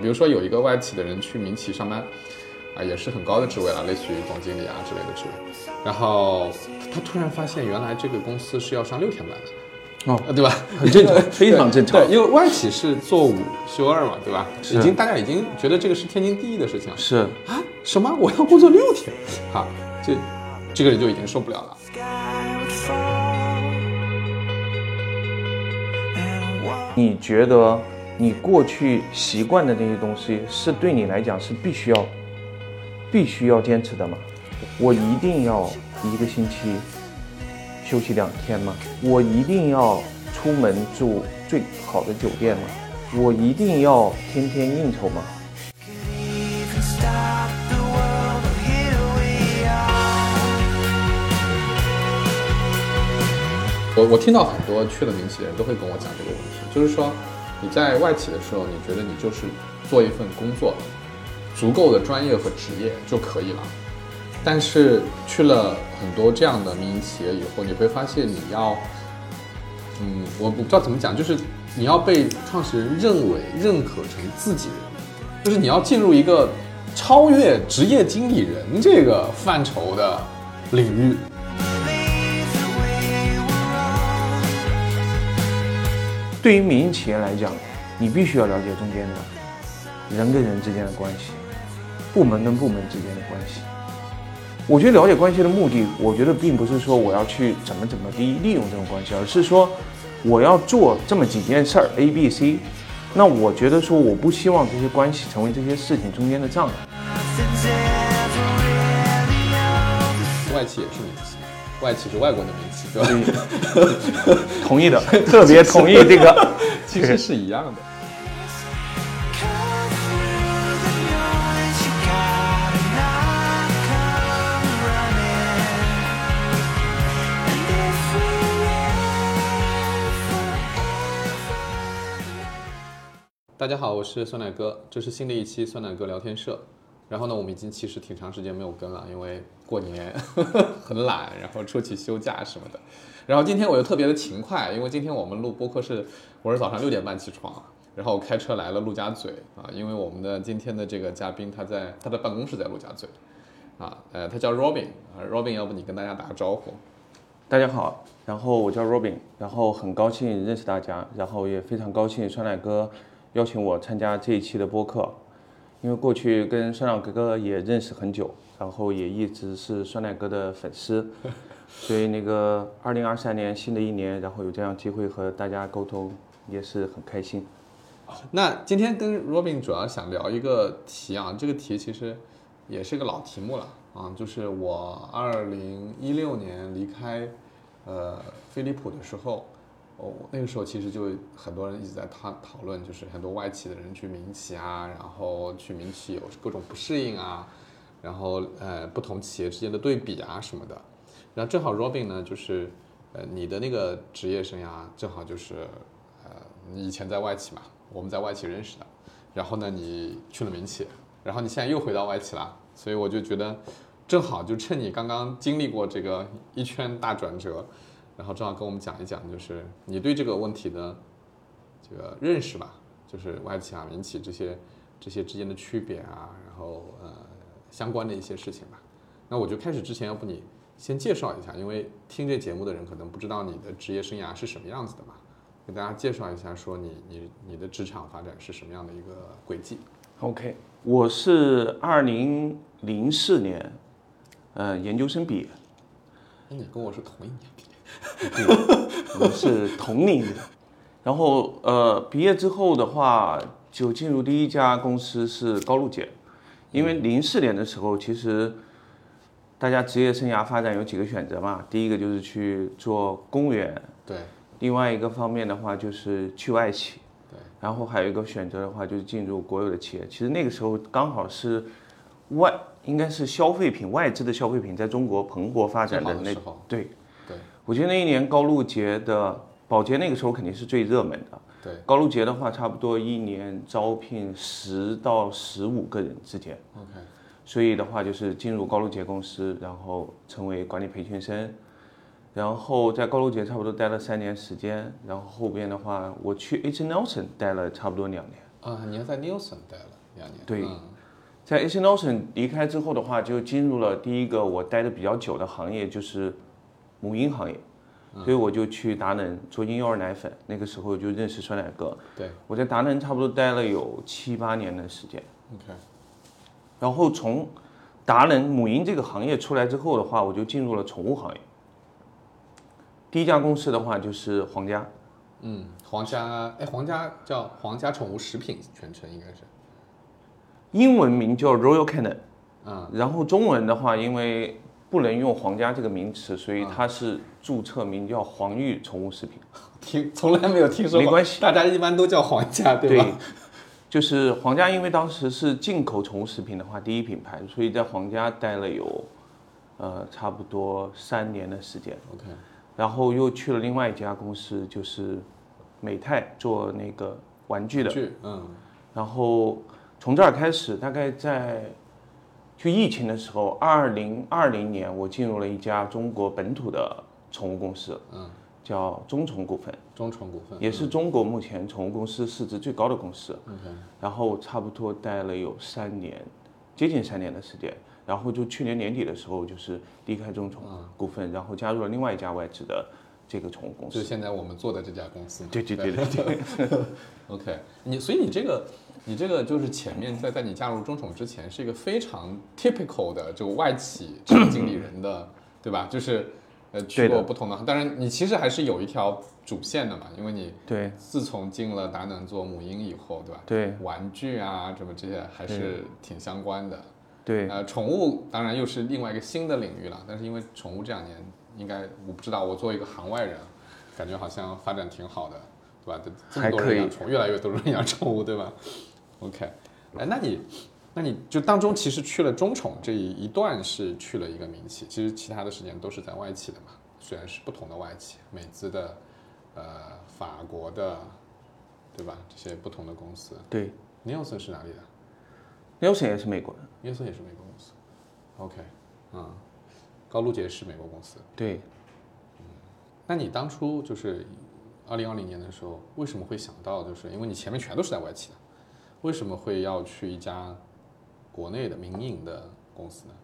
比如说有一个外企的人去民企上班，啊，也是很高的职位了，类似于总经理啊之类的职位。然后他突然发现，原来这个公司是要上六天班的。哦呃，对吧？很正常，非常正常对，。因为外企是做五休二嘛，对吧？已经大家已经觉得这个是天经地义的事情了。是，啊，什么？我要工作六天？好，这这个人就已经受不了了。你觉得你过去习惯的那些东西，是对你来讲是必须要、必须要坚持的吗？我一定要一个星期休息两天吗？我一定要出门住最好的酒店吗？我一定要天天应酬吗？我我听到很多去了民企的人都会跟我讲这个问题，就是说你在外企的时候，你觉得你就是做一份工作，足够的专业和职业就可以了。但是去了很多这样的民营企业以后，你会发现你要，嗯，我不知道怎么讲，就是你要被创始人认为认可成自己人，就是你要进入一个超越职业经理人这个范畴的领域。对于民营企业来讲，你必须要了解中间的人跟人之间的关系，部门跟部门之间的关系。我觉得了解关系的目的，我觉得并不是说我要去怎么怎么地利用这种关系，而是说我要做这么几件事儿 A、B、C。那我觉得说，我不希望这些关系成为这些事情中间的障碍。外企也是民企，外企是外国的民企，对吧？同意的，特别同意这个。其实是一样的。大家好，我是酸奶哥，这是新的一期酸奶哥聊天社。然后呢，我们已经其实挺长时间没有更了，因为过年 很懒，然后出去休假什么的。然后今天我又特别的勤快，因为今天我们录播客是我是早上六点半起床，然后我开车来了陆家嘴啊，因为我们的今天的这个嘉宾他在他的办公室在陆家嘴啊，呃，他叫 Robin 啊，Robin，要不你跟大家打个招呼？大家好，然后我叫 Robin，然后很高兴认识大家，然后也非常高兴酸奶哥邀请我参加这一期的播客，因为过去跟酸奶哥哥也认识很久，然后也一直是酸奶哥的粉丝，所以那个二零二三年新的一年，然后有这样机会和大家沟通，也是很开心。那今天跟 Robin 主要想聊一个题啊，这个题其实也是个老题目了啊，就是我二零一六年离开呃飞利浦的时候，哦，那个时候其实就很多人一直在讨讨论，就是很多外企的人去民企啊，然后去民企有各种不适应啊，然后呃不同企业之间的对比啊什么的，然后正好 Robin 呢，就是呃你的那个职业生涯正好就是呃你以前在外企嘛，我们在外企认识的，然后呢你去了民企，然后你现在又回到外企了，所以我就觉得正好就趁你刚刚经历过这个一圈大转折，然后正好跟我们讲一讲，就是你对这个问题的这个认识吧，就是外企啊、民企这些这些之间的区别啊，然后呃相关的一些事情吧。那我就开始之前，要不你先介绍一下，因为听这节目的人可能不知道你的职业生涯是什么样子的嘛，给大家介绍一下，说你你你的职场发展是什么样的一个轨迹。OK，我是二零零四年，呃，研究生毕业，那你跟我是同一年毕业，我们是同龄人。然后呃，毕业之后的话，就进入第一家公司是高露洁，因为零四年的时候，其实大家职业生涯发展有几个选择嘛，第一个就是去做公务员，对。另外一个方面的话就是去外企，对，然后还有一个选择的话就是进入国有的企业。其实那个时候刚好是外应该是消费品外资的消费品在中国蓬勃发展的那的时候，对我觉得那一年高露洁的保洁那个时候肯定是最热门的。对。高露洁的话，差不多一年招聘十到十五个人之间，，OK，所以的话就是进入高露洁公司，然后成为管理培训生，然后在高露洁差不多待了三年时间，然后后边的话我去 H Nelson 待了差不多两年，啊，你还在 Nielsen 待了两年。对。嗯。在 a c n o s o n 离开之后的话，就进入了第一个我待的比较久的行业，就是母婴行业。所以我就去达能做婴幼儿奶粉，那个时候就认识酸奶哥。对我在达能差不多待了有七八年的时间。，OK，然后从达能母婴这个行业出来之后的话，我就进入了宠物行业。第一家公司的话就是皇家，嗯，皇家，哎，皇家叫皇家宠物食品，全称应该是，英文名叫 Royal Canin，嗯，然后中文的话，因为不能用皇家这个名词，所以它是注册名叫黄玉宠物食品。听从来没有听说过，没关系大家一般都叫皇家，对吧？就是皇家，因为当时是进口宠物食品的话，第一品牌，所以在皇家待了有，呃，差不多三年的时间。OK，然后又去了另外一家公司，就是美泰做那个玩具的。具，嗯然后从这儿开始，大概在就疫情的时候，二零二零年，我进入了一家中国本土的宠物公司，嗯，叫中宠股份，中宠股份也是中国目前宠物公司市值最高的公司。OK，然后差不多待了有三年，接近三年的时间。然后就去年年底的时候，就是离开中宠股份，然后加入了另外一家外资的这个宠物公司。就是现在我们做的这家公司嘛。对对对对对，OK，你所以你这个，你这个就是前面在在你加入中宠之前是一个非常 typical 的这个外企产 品经理人的，对吧？就是呃去过不同的，当然你其实还是有一条主线的嘛，因为你对自从进了达能做母婴以后，对吧？对玩具啊什么这些还是挺相关的。对呃，宠物当然又是另外一个新的领域了，但是因为宠物这两年应该我不知道，我作为一个行外人，感觉好像发展挺好的，对吧？这这么多人养宠物，越来越多人养宠物，对吧？OK，哎，那你那你就当中其实去了中宠这一一段是去了一个民企，其实其他的时间都是在外企的嘛，虽然是不同的外企，美资的，呃，法国的，对吧？这些不同的公司。对 Nielsen 是哪里的？，Nielsen 也是美国的。约瑟也是美国公司，OK，嗯，高露洁是美国公司。对，那你当初就是二零二零年的时候，为什么会想到，就是因为你前面全都是在外企的，为什么会要去一家国内的民营的公司呢？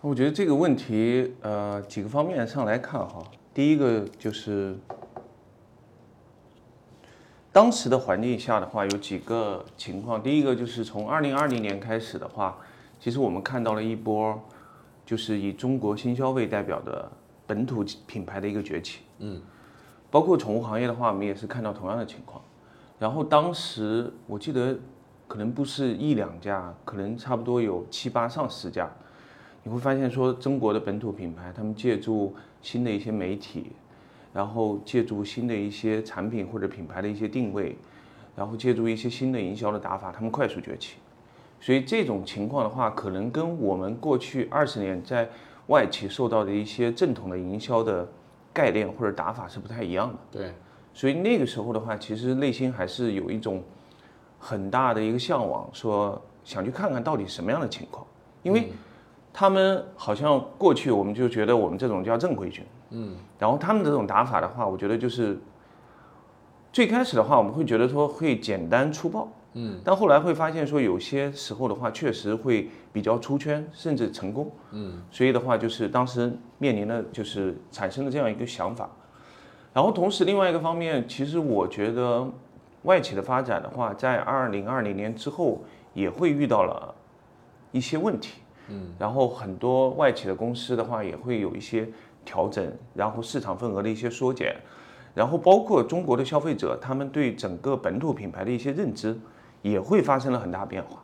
我觉得这个问题，呃，几个方面上来看哈。第一个就是当时的环境下的话，有几个情况。第一个就是从二零二零年开始的话，其实我们看到了一波，就是以中国新消费代表的本土品牌的一个崛起。嗯，包括宠物行业的话，我们也是看到同样的情况。然后当时我记得可能不是一两家，可能差不多有七八上十家。你会发现说，中国的本土品牌，他们借助新的一些媒体，然后借助新的一些产品或者品牌的一些定位，然后借助一些新的营销的打法，他们快速崛起。所以这种情况的话，可能跟我们过去二十年在外企受到的一些正统的营销的概念或者打法是不太一样的。对，所以那个时候的话，其实内心还是有一种很大的一个向往，说想去看看到底什么样的情况，因为他们好像过去我们就觉得我们这种叫正规军，嗯，然后他们这种打法的话，我觉得就是最开始的话，我们会觉得说会简单粗暴，嗯，但后来会发现说有些时候的话，确实会比较出圈，甚至成功，嗯，所以的话就是当时面临的就是产生了这样一个想法。然后同时另外一个方面，其实我觉得外企的发展的话，在二零二零年之后也会遇到了一些问题，嗯，然后很多外企的公司的话也会有一些调整，然后市场份额的一些缩减，然后包括中国的消费者他们对整个本土品牌的一些认知也会发生了很大变化。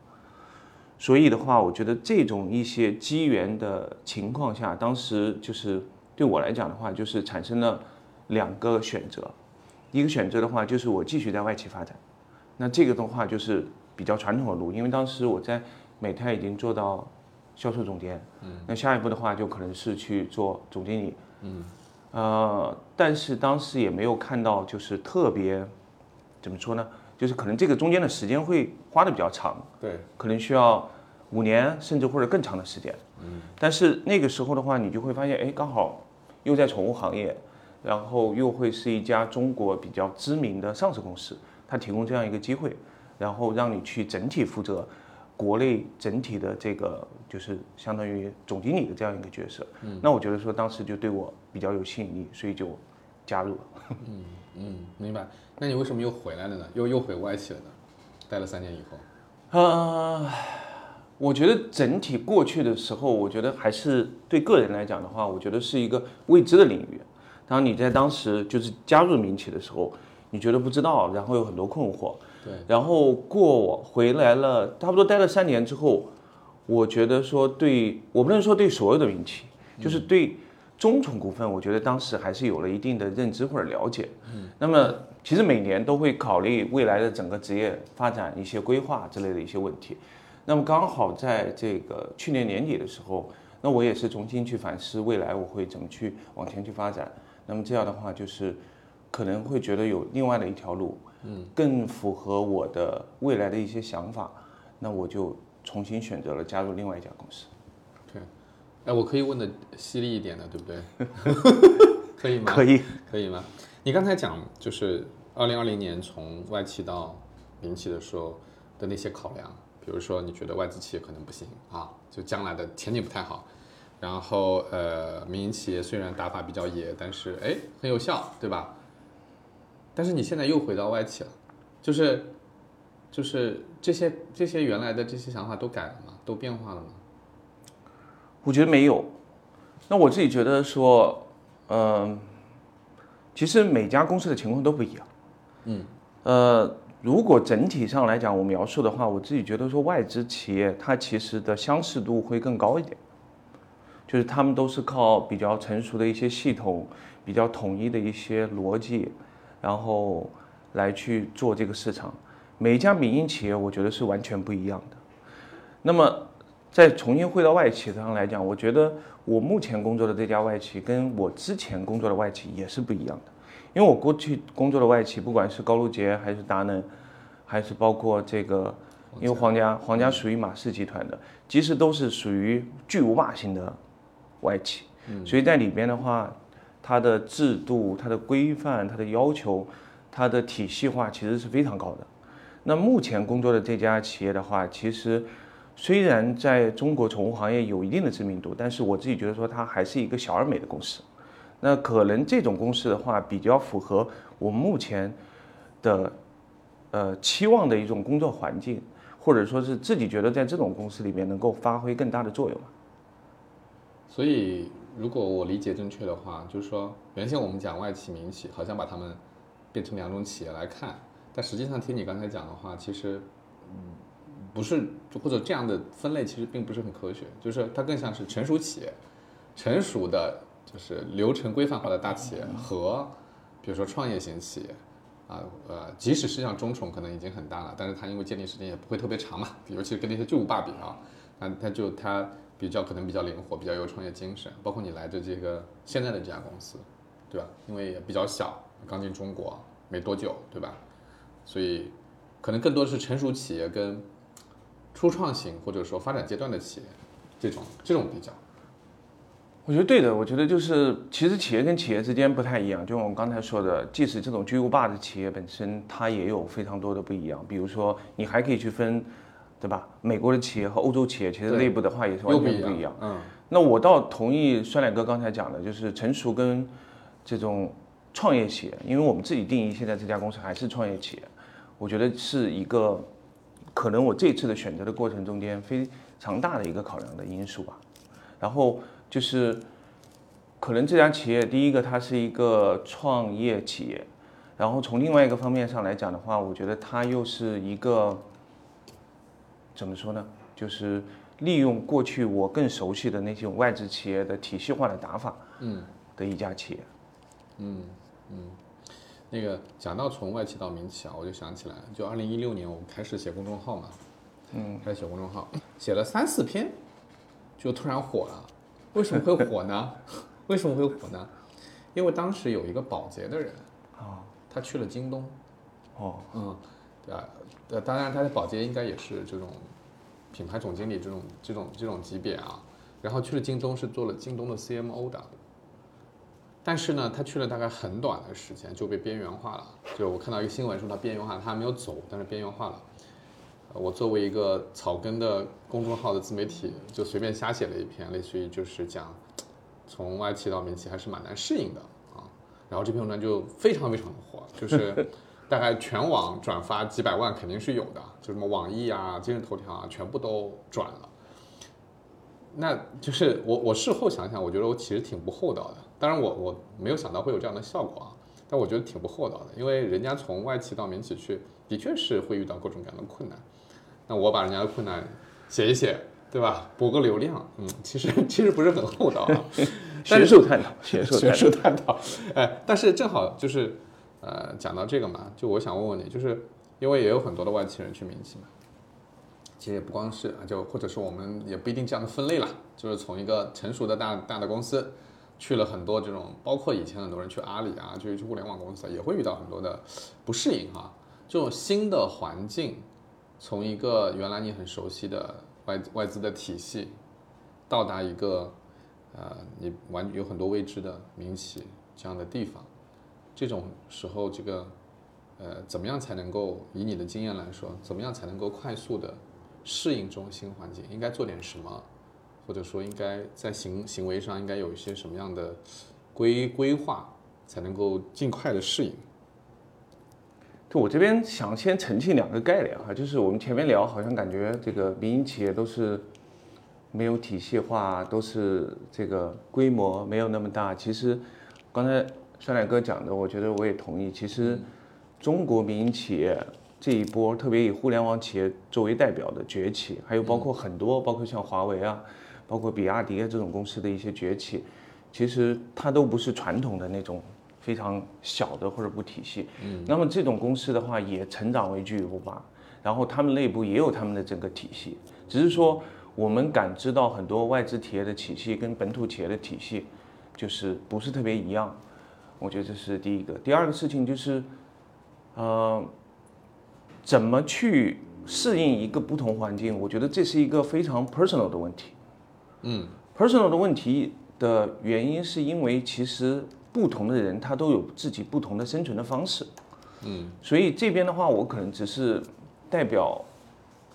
所以的话，我觉得这种一些机缘的情况下，当时就是对我来讲的话，就是产生了两个选择，一个选择的话就是我继续在外企发展，那这个的话就是比较传统的路，因为当时我在美泰已经做到销售总监，嗯，那下一步的话就可能是去做总经理，嗯，呃，但是当时也没有看到就是特别怎么说呢，就是可能这个中间的时间会花的比较长，对，可能需要五年甚至或者更长的时间。嗯，但是那个时候的话，你就会发现，哎，刚好又在宠物行业，然后又会是一家中国比较知名的上市公司，它提供这样一个机会，然后让你去整体负责国内整体的这个就是相当于总经理的这样一个角色。嗯，那我觉得说当时就对我比较有吸引力，所以就加入了。嗯嗯，明白。那你为什么又回来了呢？又又回外企了呢？待了三年以后，呃，我觉得整体过去的时候，我觉得还是对个人来讲的话，我觉得是一个未知的领域。当你在当时就是加入民企的时候，你觉得不知道，然后有很多困惑。对，然后过我回来了，差不多待了三年之后，我觉得说对我不能说对所有的民企，就是对中重股份，我觉得当时还是有了一定的认知或者了解。嗯，那么其实每年都会考虑未来的整个职业发展一些规划之类的一些问题。那么刚好在这个去年年底的时候，那我也是重新去反思未来我会怎么去往前去发展。那么这样的话，就是可能会觉得有另外的一条路，嗯，更符合我的未来的一些想法，那我就重新选择了加入另外一家公司。对。哎，我可以问的犀利一点的，对不对？可以吗？可以，可以吗？你刚才讲就是二零二零年从外企到民企的时候的那些考量，比如说你觉得外资企业可能不行啊，就将来的前景不太好。然后呃，民营企业虽然打法比较野，但是哎很有效，对吧？但是你现在又回到外企了，就是就是这些这些原来的这些想法都改了吗？都变化了吗？我觉得没有。那我自己觉得说，嗯、其实每家公司的情况都不一样。嗯。呃，如果整体上来讲，我描述的话，我自己觉得说外资企业它其实的相似度会更高一点，就是他们都是靠比较成熟的一些系统、比较统一的一些逻辑，然后来去做这个市场。每一家民营企业，我觉得是完全不一样的。那么再重新回到外企上来讲，我觉得我目前工作的这家外企跟我之前工作的外企也是不一样的，因为我过去工作的外企，不管是高露洁还是达能，还是包括这个，因为皇家皇家属于马氏集团的，其实都是属于巨无霸型的外企，所以在里边的话，它的制度、它的规范、它的要求、它的体系化其实是非常高的。那目前工作的这家企业的话，其实虽然在中国宠物行业有一定的知名度，但是我自己觉得说它还是一个小而美的公司。那可能这种公司的话，比较符合我目前的呃期望的一种工作环境，或者说是自己觉得在这种公司里面能够发挥更大的作用。所以，如果我理解正确的话，就是说，原先我们讲外企、民企，好像把它们变成两种企业来看，但实际上听你刚才讲的话，其实，嗯，不是，或者这样的分类其实并不是很科学，就是它更像是成熟企业，成熟的就是流程规范化的大企业和，比如说创业型企业。啊，呃，即使是像中宠可能已经很大了，但是它因为建立时间也不会特别长嘛，尤其是跟那些巨无霸比啊，那它就它比较可能比较灵活，比较有创业精神。包括你来的这个现在的这家公司，对吧？因为也比较小，刚进中国没多久，对吧？所以可能更多是成熟企业跟初创型或者说发展阶段的企业这种这种比较。我觉得对的，我觉得就是其实企业跟企业之间不太一样，就像我刚才说的，即使这种巨无霸的企业本身，它也有非常多的不一样。比如说，你还可以去分，对吧？美国的企业和欧洲企业，其实内部的话也是完全不一样。嗯，那我倒同意酸奶哥刚才讲的，就是成熟跟这种创业企业，因为我们自己定义现在这家公司还是创业企业，我觉得是一个可能我这次的选择的过程中间非常大的一个考量的因素吧。然后就是可能这家企业，第一个它是一个创业企业，然后从另外一个方面上来讲的话，我觉得它又是一个怎么说呢？就是利用过去我更熟悉的那种外资企业的体系化的打法，嗯的一家企业。嗯嗯，那个讲到从外企到民企啊，我就想起来，就二零一六年我们开始写公众号嘛，嗯，开始写公众号，写了三四篇，就突然火了。为什么会火呢？为什么会火呢？因为当时有一个保洁的人，啊，他去了京东，哦，嗯，啊？呃，当然他的保洁应该也是这种品牌总经理这种这种这种级别啊。然后去了京东是做了京东的 CMO 的，但是呢，他去了大概很短的时间就被边缘化了，就我看到一个新闻说他边缘化，他还没有走，但是边缘化了。我作为一个草根的公众号的自媒体，就随便瞎写了一篇，类似于就是讲从外企到民企还是蛮难适应的啊。然后这篇文章就非常非常的火，就是大概全网转发几百万肯定是有的，就什么网易啊、今日头条啊，全部都转了。那就是我我事后想想，我觉得我其实挺不厚道的。当然我我没有想到会有这样的效果啊，但我觉得挺不厚道的，因为人家从外企到民企去，的确是会遇到各种各样的困难。那我把人家的困难写一写，对吧？博个流量，嗯，其实其实不是很厚道啊。但学术探讨，学术学。术探讨。哎，但是正好就是，呃，讲到这个嘛，就我想问问你，就是因为也有很多的外企人去民企嘛，其实也不光是啊，就或者说我们也不一定这样的分类啦，就是从一个成熟的大大的公司去了很多这种，包括以前很多人去阿里啊，就去互联网公司啊，也会遇到很多的不适应哈、这种新的环境，从一个原来你很熟悉的外外资的体系，到达一个呃你完有很多未知的民企这样的地方，这种时候这个呃怎么样才能够以你的经验来说，怎么样才能够快速的适应这种新环境？应该做点什么？或者说应该在行行为上应该有一些什么样的规规划，才能够尽快的适应？就我这边想先澄清两个概念哈，就是我们前面聊好像感觉这个民营企业都是没有体系化，都是这个规模没有那么大。其实刚才酸奶哥讲的，我觉得我也同意。其实中国民营企业这一波，特别以互联网企业作为代表的崛起，还有包括很多，包括像华为啊，包括比亚迪啊这种公司的一些崛起，其实它都不是传统的那种非常小的或者不体系。嗯，那么这种公司的话，也成长为巨无霸，然后他们内部也有他们的整个体系，只是说我们感知到很多外资企业的体系跟本土企业的体系，就是不是特别一样。我觉得这是第一个。第二个事情就是，呃，怎么去适应一个不同环境？我觉得这是一个非常 personal 的问题。嗯 personal 的问题的原因是因为其实不同的人他都有自己不同的生存的方式，嗯所以这边的话我可能只是代表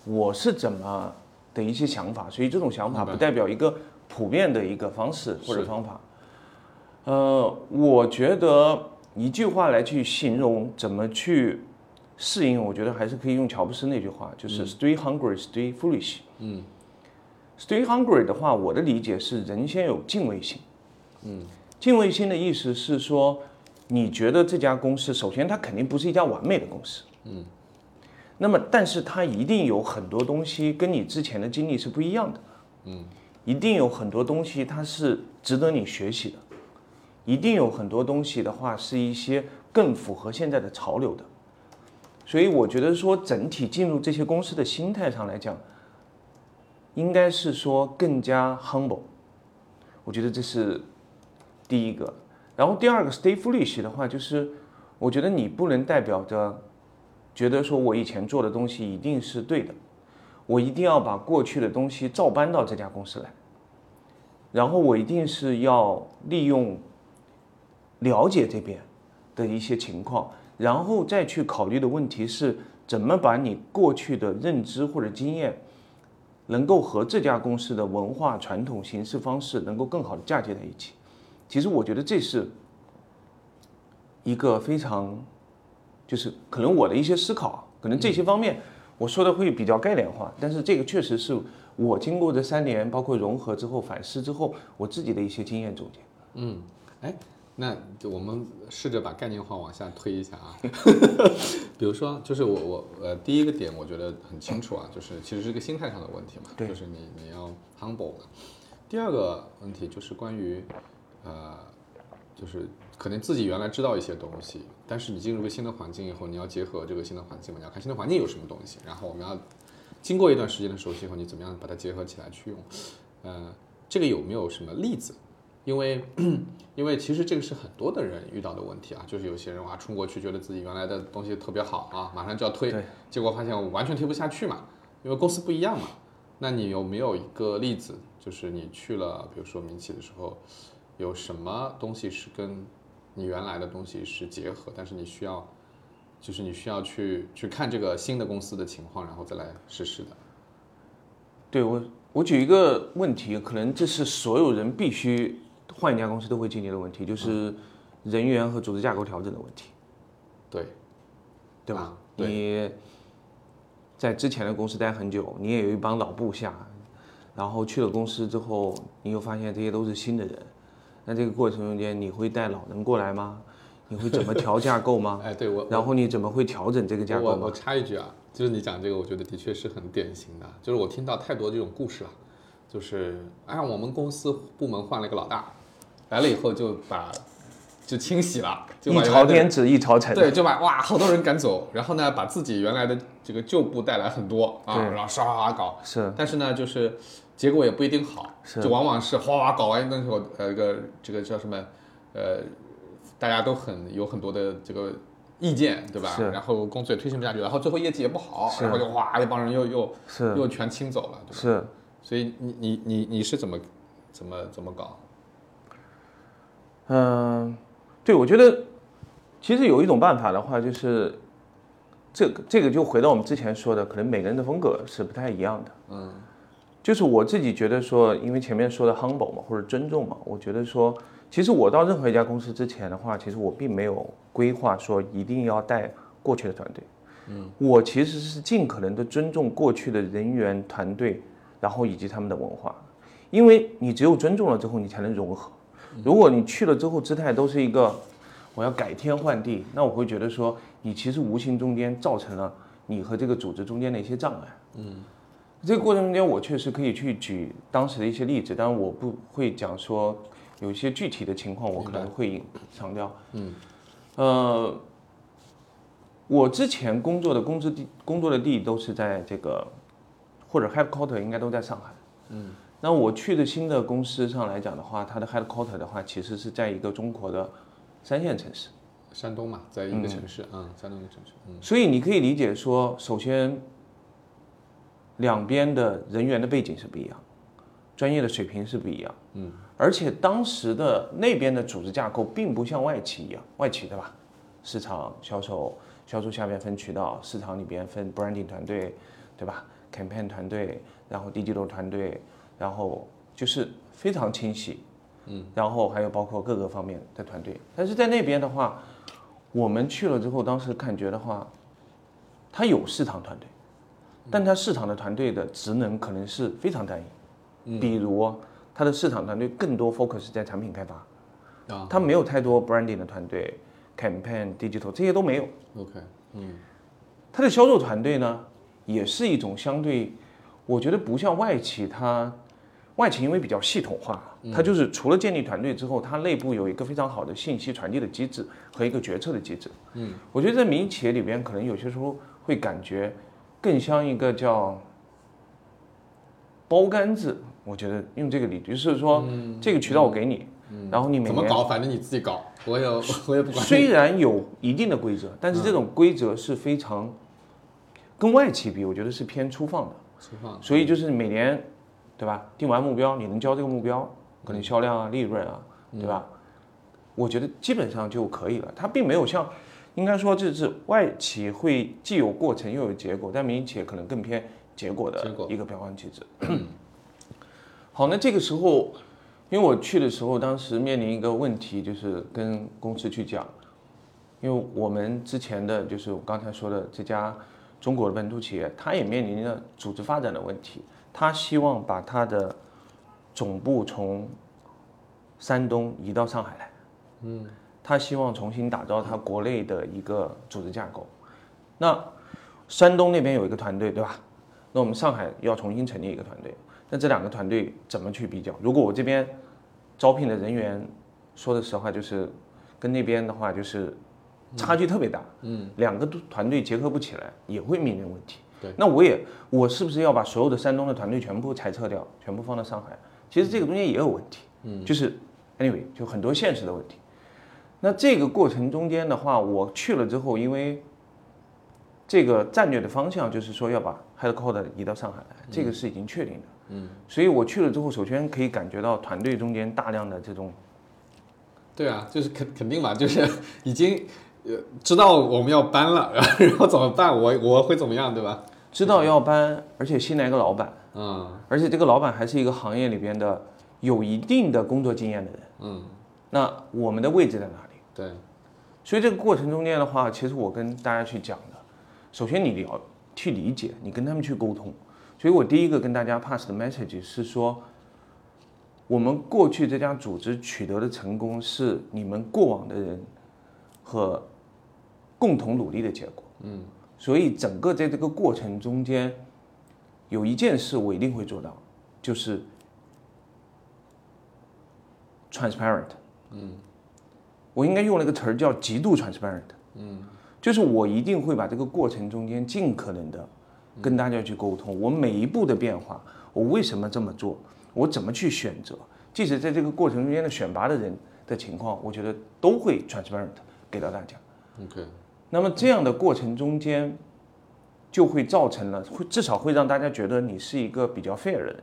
我是怎么的一些想法，所以这种想法不代表一个普遍的一个方式或者方法。呃，我觉得一句话来去形容怎么去适应，我觉得还是可以用乔布斯那句话，就是 “Stay hungry, stay foolish”。嗯。Stay hungry 的话，我的理解是人先有敬畏心。嗯。敬畏心的意思是说，你觉得这家公司，首先它肯定不是一家完美的公司，嗯，那么但是它一定有很多东西跟你之前的经历是不一样的，嗯，一定有很多东西它是值得你学习的，一定有很多东西的话是一些更符合现在的潮流的，所以我觉得说整体进入这些公司的心态上来讲，应该是说更加 humble，我觉得这是第一个。然后第二个 stay foolish 的话，就是我觉得你不能代表着觉得说我以前做的东西一定是对的，我一定要把过去的东西照搬到这家公司来，然后我一定是要利用了解这边的一些情况，然后再去考虑的问题是怎么把你过去的认知或者经验，能够和这家公司的文化、传统、形式方式能够更好的嫁接在一起。其实我觉得这是一个非常，就是可能我的一些思考，可能这些方面我说的会比较概念化，但是这个确实是我经过这三年，包括融合之后、反思之后，我自己的一些经验总结。嗯，哎，那就我们试着把概念化往下推一下啊。比如说，就是我我呃第一个点我觉得很清楚啊，就是其实是个心态上的问题嘛，就是你你要 humble 嘛。第二个问题就是关于呃，就是可能自己原来知道一些东西，但是你进入一个新的环境以后，你要结合这个新的环境嘛，你要看新的环境有什么东西，然后我们要经过一段时间的熟悉以后，你怎么样把它结合起来去用？呃，这个有没有什么例子？因为因为其实这个是很多的人遇到的问题啊，就是有些人哇冲过去觉得自己原来的东西特别好啊，马上就要推，结果发现我完全推不下去嘛，因为公司不一样嘛。那你有没有一个例子，就是你去了比如说民企的时候，有什么东西是跟你原来的东西是结合，但是你需要就是你需要去去看这个新的公司的情况，然后再来实施的。对我，我举一个问题，可能这是所有人必须换一家公司都会经历的问题，就是人员和组织架构调整的问题，对，对吧？你在之前的公司待很久，你也有一帮老部下，然后去了公司之后，你又发现这些都是新的人，那这个过程中间，你会带老人过来吗？你会怎么调架构吗？哎，对我然后你怎么会调整这个架构我我？插一句啊，就是你讲这个，我觉得的确是很典型的，就是我听到太多这种故事了，就是哎，我们公司部门换了一个老大，来了以后就把就清洗了，就一把原来的朝天子一朝臣。对，就把哇好多人赶走，然后呢，把自己原来的这个旧部带来很多啊，然后刷刷刷搞，是但是呢，就是结果也不一定好，是就往往是哗哗搞完那时候，呃，一个这个叫什么，呃，大家都很有很多的这个意见，对吧？是然后工作也推行不下去，然后最后业绩也不好，是然后就哗一帮人又又是又全清走了，对吧？是，所以你你你你是怎么怎么怎么搞？嗯，对，我觉得其实有一种办法的话，就是这个这个就回到我们之前说的，可能每个人的风格是不太一样的。嗯，就是我自己觉得说，因为前面说的 humble 嘛，或者尊重嘛，我觉得说，其实我到任何一家公司之前的话，其实我并没有规划说一定要带过去的团队。嗯，我其实是尽可能的尊重过去的人员团队，然后以及他们的文化，因为你只有尊重了之后，你才能融合。如果你去了之后姿态都是一个我要改天换地，那我会觉得说，你其实无形中间造成了你和这个组织中间的一些障碍。嗯这个过程中间，我确实可以去举当时的一些例子，当然我不会讲说有一些具体的情况，我可能会强调。嗯，呃，我之前工作的工资地工作的地都是在这个或者 headquarter 应该都在上海。嗯，那我去的新的公司上来讲的话，它的 headquarter 的话，其实是在一个中国的三线城市。山东嘛，在一个城市，嗯，山东一个城市，嗯，所以你可以理解说，首先两边的人员的背景是不一样，专业的水平是不一样，嗯，而且当时的那边的组织架构并不像外企一样，外企对吧？市场、销售、销售下面分渠道，市场里边分 branding 团队，对吧？campaign 团队，然后 digital 团队，然后就是非常清晰，嗯，然后还有包括各个方面的团队，但是在那边的话。我们去了之后，当时感觉的话，他有市场团队，但他市场的团队的职能可能是非常单一，比如他的市场团队更多 focus 在产品开发，啊。他没有太多 branding 的团队，campaign、digital 这些都没有。，OK，嗯，他的销售团队呢，也是一种相对，我觉得不像外企，它外企因为比较系统化，它就是除了建立团队之后，它内部有一个非常好的信息传递的机制和一个决策的机制。嗯，我觉得在民营企业里边，可能有些时候会感觉更像一个叫包干制。我觉得用这个理，就是说、这个渠道我给你，然后你每年怎么搞，反正你自己搞，我也 我也不管。虽然有一定的规则，但是这种规则是非常跟外企比，我觉得是偏粗放的。粗放，所以就是每年，对吧？定完目标，你能交这个目标，可能销量啊、利润啊，对吧？我觉得基本上就可以了。它并没有像，应该说这是外企会既有过程又有结果，但民营企业可能更偏结果的一个标杆机制。好，那这个时候，因为我去的时候，当时面临一个问题，就是跟公司去讲，因为我们之前的就是我刚才说的这家中国的本土企业，它也面临着组织发展的问题，它希望把他的总部从山东移到上海来，嗯，他希望重新打造他国内的一个组织架构。那山东那边有一个团队，对吧？那我们上海要重新成立一个团队，那这两个团队怎么去比较？如果我这边招聘的人员，说的实话就是跟那边的话就是差距特别大，嗯，两个团队结合不起来，也会面临问题。对，那我也我是不是要把所有的山东的团队全部裁撤掉，全部放到上海？其实这个中间也有问题，嗯，就是 anyway 就很多现实的问题。那这个过程中间的话，我去了之后，因为这个战略的方向就是说要把 headquarter 移到上海来，这个是已经确定的。嗯，所以我去了之后，首先可以感觉到团队中间大量的这种对啊，就是肯肯定嘛，就是已经呃知道我们要搬了，然后然后怎么办？我我会怎么样，对吧？知道要搬，而且新来个老板，嗯而且这个老板还是一个行业里边的有一定的工作经验的人。嗯，那我们的位置在哪里？对，所以这个过程中间的话，其实我跟大家去讲的，首先你要去理解，你跟他们去沟通。所以我第一个跟大家 pass 的 message 是说，我们过去这家组织取得的成功是你们过往的人和共同努力的结果。嗯所以整个在这个过程中间，有一件事我一定会做到，就是 transparent。嗯我应该用了一个词儿叫极度 transparent。嗯就是我一定会把这个过程中间尽可能的跟大家去沟通，我每一步的变化，我为什么这么做，我怎么去选择，即使在这个过程中间的选拔的人的情况，我觉得都会 transparent 给到大家。，OK，那么这样的过程中间，就会造成了，会至少会让大家觉得你是一个比较 fair 的人，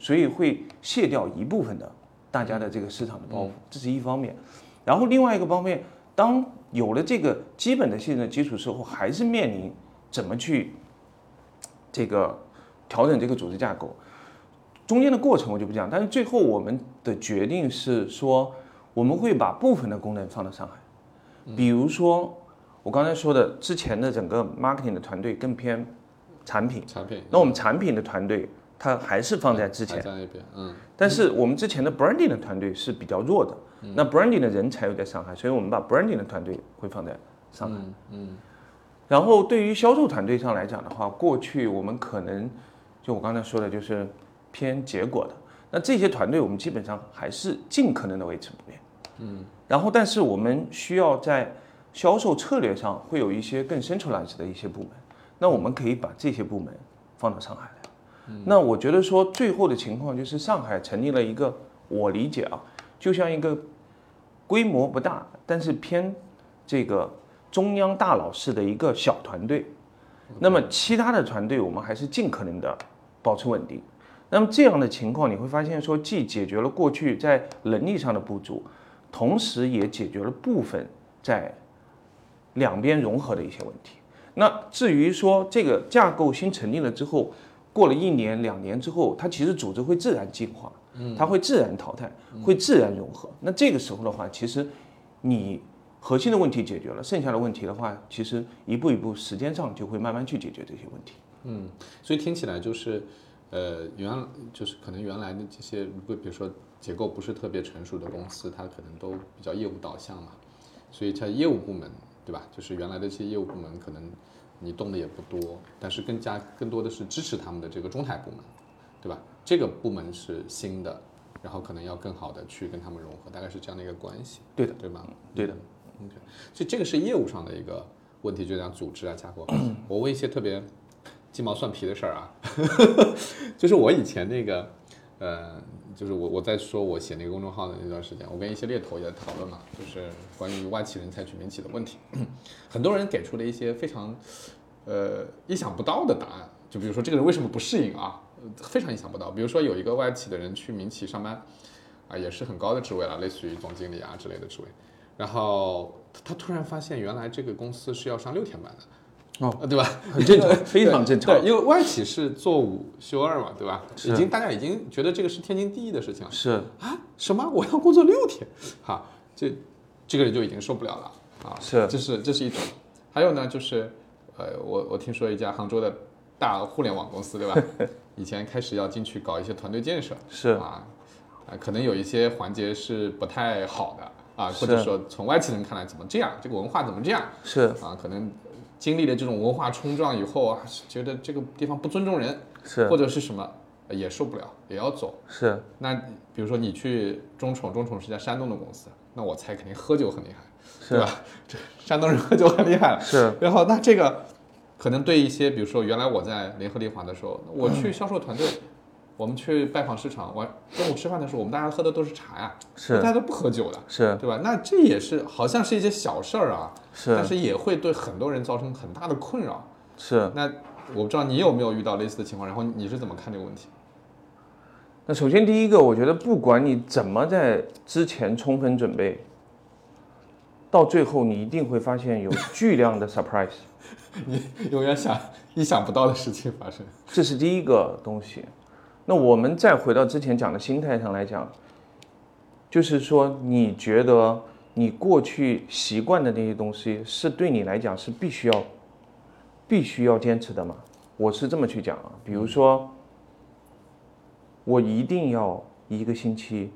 所以会卸掉一部分的大家的这个市场的包袱，这是一方面。然后另外一个方面，当有了这个基本的信任基础之后，还是面临怎么去这个调整这个组织架构。中间的过程我就不讲，但是最后我们的决定是说，我们会把部分的功能放到上海，比如说我刚才说的，之前的整个 marketing 的团队更偏产品，产品，那我们产品的团队它还是放在之前，在那边，嗯但是我们之前的 branding 的团队是比较弱的，那 branding 的人才又在上海，所以我们把 branding 的团队会放在上海。嗯然后对于销售团队上来讲的话，过去我们可能就我刚才说的，就是偏结果的。那这些团队我们基本上还是尽可能的维持不变。嗯。然后，但是我们需要在销售策略上会有一些更 centralized 的一些部门，那我们可以把这些部门放到上海来。那我觉得说最后的情况就是上海成立了一个，我理解啊，就像一个规模不大，但是偏这个中央大佬式的一个小团队。那么其他的团队我们还是尽可能的保持稳定。那么这样的情况，你会发现说，既解决了过去在能力上的不足，同时也解决了部分在两边融合的一些问题。那至于说这个架构新成立了之后，过了一年两年之后，它其实组织会自然进化，它会自然淘汰，会自然融合。那这个时候的话，其实你核心的问题解决了，剩下的问题的话，其实一步一步时间上就会慢慢去解决这些问题。嗯，所以听起来就是，呃，原就是可能原来的这些，如果比如说结构不是特别成熟的公司，它可能都比较业务导向嘛，所以它业务部门对吧？就是原来的一些业务部门可能你动的也不多，但是更加更多的是支持他们的这个中台部门，对吧？这个部门是新的，然后可能要更好的去跟他们融合，大概是这样的一个关系，对的，对吗？对的。OK，所以这个是业务上的一个问题，就讲组织啊架构。我问一些特别鸡毛蒜皮的事儿啊，就是我以前那个，呃，就是我我在说我写那个公众号的那段时间，我跟一些猎头也在讨论嘛，就是关于外企人才去民企的问题，很多人给出了一些非常呃意想不到的答案，就比如说这个人为什么不适应啊，非常意想不到。比如说有一个外企的人去民企上班，啊，也是很高的职位了，类似于总经理啊之类的职位。然后他突然发现，原来这个公司是要上六天班的，哦呃，对吧？很正常，非常正常对，。因为外企是做五休二嘛，对吧？已经大家已经觉得这个是天经地义的事情了是啊！什么？我要工作六天？哈，这这个人就已经受不了了啊！是这是这是一种。还有呢，就是呃，我我听说一家杭州的大互联网公司，对吧？以前开始要进去搞一些团队建设，是啊，啊，可能有一些环节是不太好的啊，或者说从外企人看来怎么这样，这个文化怎么这样是啊？可能经历了这种文化冲撞以后啊，觉得这个地方不尊重人，是或者是什么呃也受不了，也要走。是那比如说你去中宠，中宠是家山东的公司，那我猜肯定喝酒很厉害，是对吧？这山东人喝酒很厉害了。是然后那这个可能对一些，比如说原来我在联合利华的时候，我去销售团队，我们去拜访市场，我中午吃饭的时候，我们大家喝的都是茶呀，大是家都不喝酒的，是对吧？那这也是好像是一些小事儿啊，但是是也会对很多人造成很大的困扰。是。那我不知道你有没有遇到类似的情况，然后你是怎么看这个问题？那首先第一个，我觉得不管你怎么在之前充分准备，到最后你一定会发现有巨量的 surprise，你永远想意想不到的事情发生。这是第一个东西。那我们再回到之前讲的心态上来讲，就是说你觉得你过去习惯的那些东西是对你来讲是必须要必须要坚持的吗？我是这么去讲啊，比如说，我一定要一个星期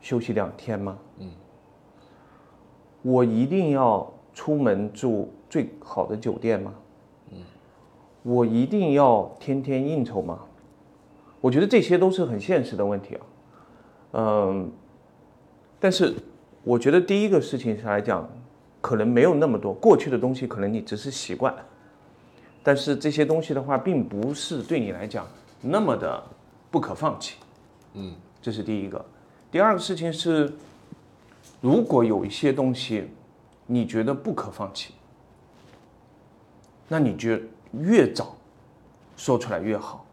休息两天吗？嗯。我一定要出门住最好的酒店吗？嗯。我一定要天天应酬吗？我觉得这些都是很现实的问题啊。嗯，但是我觉得第一个事情上来讲，可能没有那么多过去的东西，可能你只是习惯，但是这些东西的话，并不是对你来讲那么的不可放弃。嗯，这是第一个。第二个事情是，如果有一些东西你觉得不可放弃，那你就越早说出来越好。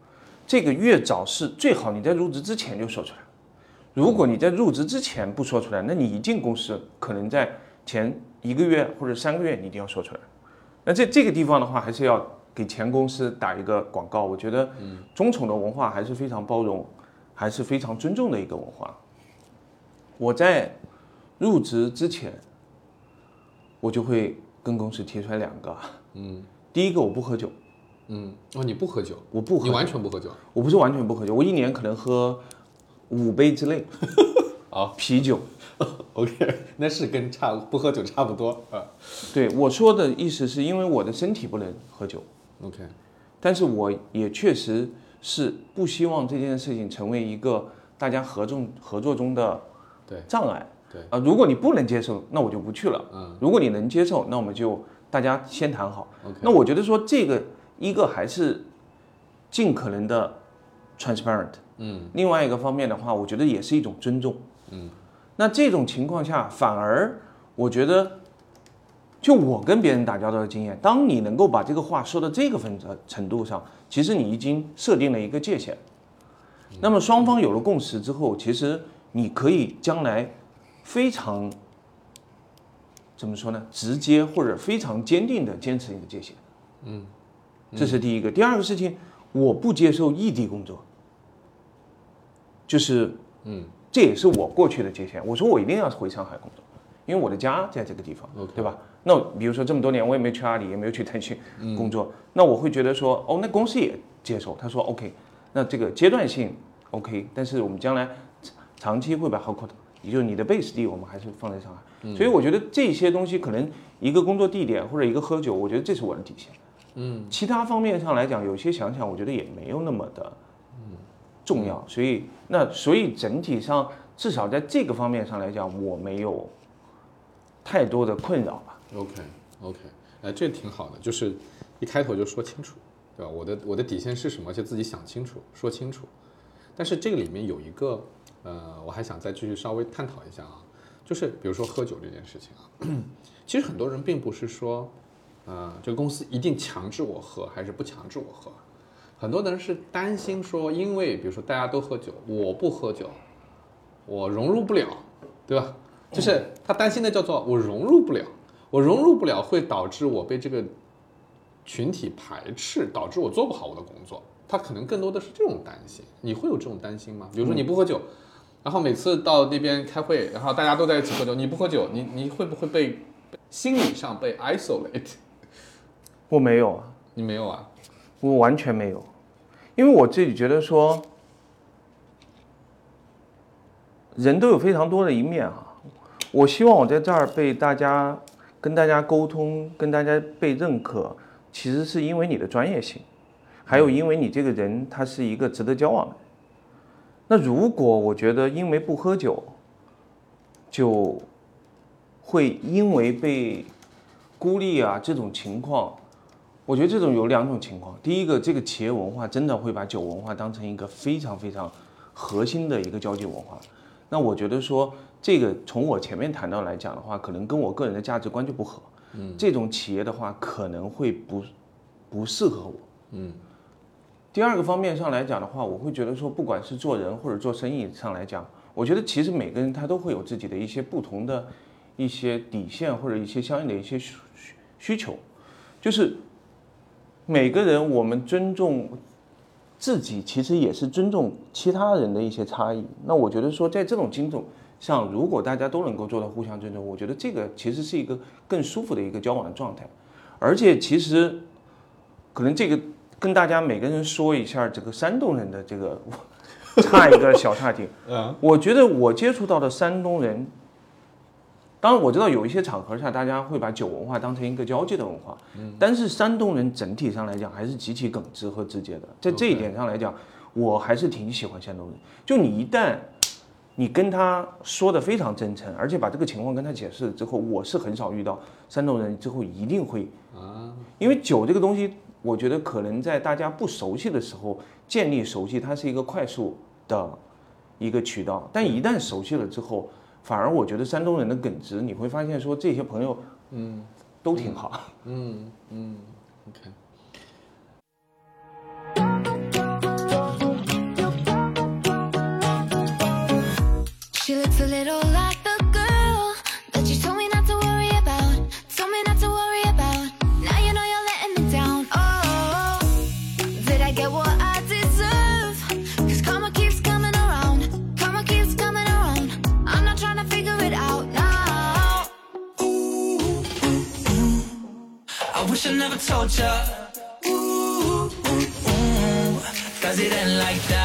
这个越早是最好，你在入职之前就说出来。如果你在入职之前不说出来，那你一进公司，可能在前一个月或者三个月，你一定要说出来。那这这个地方的话，还是要给前公司打一个广告。我觉得，中宠的文化还是非常包容，还是非常尊重的一个文化。我在入职之前，我就会跟公司提出来两个，嗯第一个我不喝酒，嗯，哦，你不喝酒，我不喝你完全不喝酒。我不是完全不喝酒，我一年可能喝五杯之类，啊啤酒。OK，那是跟差不喝酒差不多啊。对我说的意思是因为我的身体不能喝酒，OK，但是我也确实是不希望这件事情成为一个大家合众合作中的对障碍。对啊、如果你不能接受，那我就不去了。嗯如果你能接受，那我们就大家先谈好。OK，那我觉得说这个一个还是尽可能的 transparent，嗯另外一个方面的话，我觉得也是一种尊重。嗯，那这种情况下，反而我觉得，就我跟别人打交道的经验，当你能够把这个话说到这个分程程度上，其实你已经设定了一个界限。那么双方有了共识之后，其实你可以将来非常怎么说呢？直接或者非常坚定的坚持你的界限。嗯，这是第一个。第二个事情，我不接受异地工作，就是嗯这也是我过去的界限。我说我一定要回上海工作，因为我的家在这个地方对吧？那比如说这么多年我也没去阿里，也没有去腾讯工作，那我会觉得说，哦，那公司也接受，他说 OK，那这个阶段性 OK，但是我们将来长长期会把 h o c 也就是你的 base 地，我们还是放在上海。所以我觉得这些东西可能一个工作地点或者一个喝酒，我觉得这是我的底线。嗯其他方面上来讲，有些想想，我觉得也没有那么的重要。所以那所以整体上，至少在这个方面上来讲，我没有太多的困扰吧。，OK OK，哎，这挺好的，就是一开头就说清楚，对吧？我的我的底线是什么，就自己想清楚，说清楚。但是这个里面有一个，呃，我还想再继续稍微探讨一下啊，就是比如说喝酒这件事情啊，其实很多人并不是说，呃，这个公司一定强制我喝，还是不强制我喝。很多的人是担心说，因为比如说大家都喝酒，我不喝酒，我融入不了，对吧？就是他担心的叫做我融入不了，我融入不了会导致我被这个群体排斥，导致我做不好我的工作。他可能更多的是这种担心。你会有这种担心吗？比如说你不喝酒，然后每次到那边开会，然后大家都在一起喝酒，你不喝酒，你你会不会被心理上被 isolate？我没有啊，你没有啊？我完全没有，因为我自己觉得说，人都有非常多的一面啊。我希望我在这儿被大家跟大家沟通，跟大家被认可，其实是因为你的专业性，还有因为你这个人他是一个值得交往的人。那如果我觉得因为不喝酒，就会因为被孤立啊这种情况，我觉得这种有两种情况。第一个，这个企业文化真的会把酒文化当成一个非常非常核心的一个交际文化。那我觉得说，这个从我前面谈到来讲的话，可能跟我个人的价值观就不合。嗯，这种企业的话，可能会不不适合我。嗯第二个方面上来讲的话，我会觉得说，不管是做人或者做生意上来讲，我觉得其实每个人他都会有自己的一些不同的一些底线或者一些相应的一些需需需求，就是每个人我们尊重自己，其实也是尊重其他人的一些差异。那我觉得说，在这种尊重上，如果大家都能够做到互相尊重，我觉得这个其实是一个更舒服的一个交往的状态。而且其实可能这个跟大家每个人说一下这个山东人的这个 差一个小差题。嗯，我觉得我接触到的山东人，当然我知道有一些场合下大家会把酒文化当成一个交际的文化，但是山东人整体上来讲还是极其耿直和直接的，在这一点上来讲，我还是挺喜欢山东人。就你一旦你跟他说的非常真诚，而且把这个情况跟他解释了之后，我是很少遇到山东人之后一定会啊，因为酒这个东西，我觉得可能在大家不熟悉的时候建立熟悉，它是一个快速的一个渠道。但一旦熟悉了之后，反而我觉得山东人的耿直，你会发现说这些朋友，嗯，都挺好。嗯嗯，OK。She looks a little ya. Ooh, ooh, ooh. Cause it ain't like that.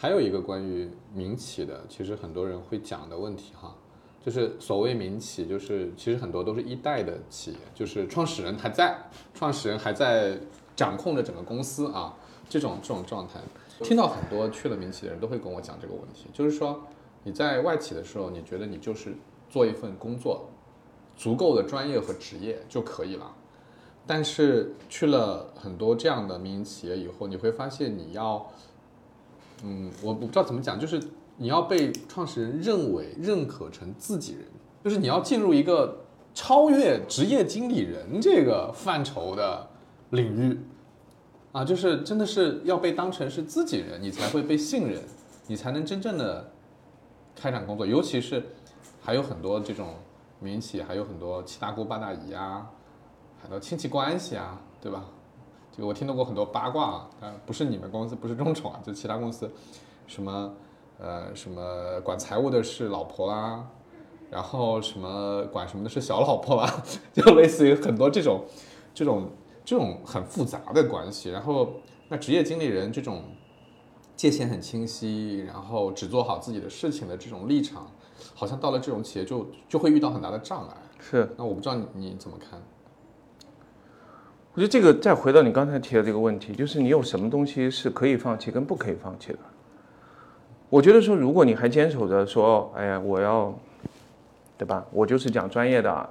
还有一个关于民企的，其实很多人会讲的问题哈，就是所谓民企，就是其实很多都是一代的企业，就是创始人还在，创始人还在掌控着整个公司啊，这种这种状态，听到很多去了民企的人都会跟我讲这个问题，就是说你在外企的时候，你觉得你就是做一份工作，足够的专业和职业就可以了。但是去了很多这样的民营企业以后，你会发现你要嗯，我我不知道怎么讲，就是你要被创始人认为、认可成自己人，就是你要进入一个超越职业经理人这个范畴的领域啊，就是真的是要被当成是自己人，你才会被信任，你才能真正的开展工作。尤其是还有很多这种民企，还有很多七大姑八大姨啊，很多亲戚关系啊，对吧？这个我听到过很多八卦啊，不是你们公司，不是中宠啊，就其他公司，什么呃什么管财务的是老婆啦，然后什么管什么的是小老婆啦，就类似于很多这种这种这种很复杂的关系。然后那职业经理人这种界限很清晰，然后只做好自己的事情的这种立场，好像到了这种企业就就会遇到很大的障碍。是，那我不知道你你怎么看？我觉得这个再回到你刚才提的这个问题，就是你有什么东西是可以放弃跟不可以放弃的。我觉得说，如果你还坚守着说，哎呀，我要，对吧？我就是讲专业的，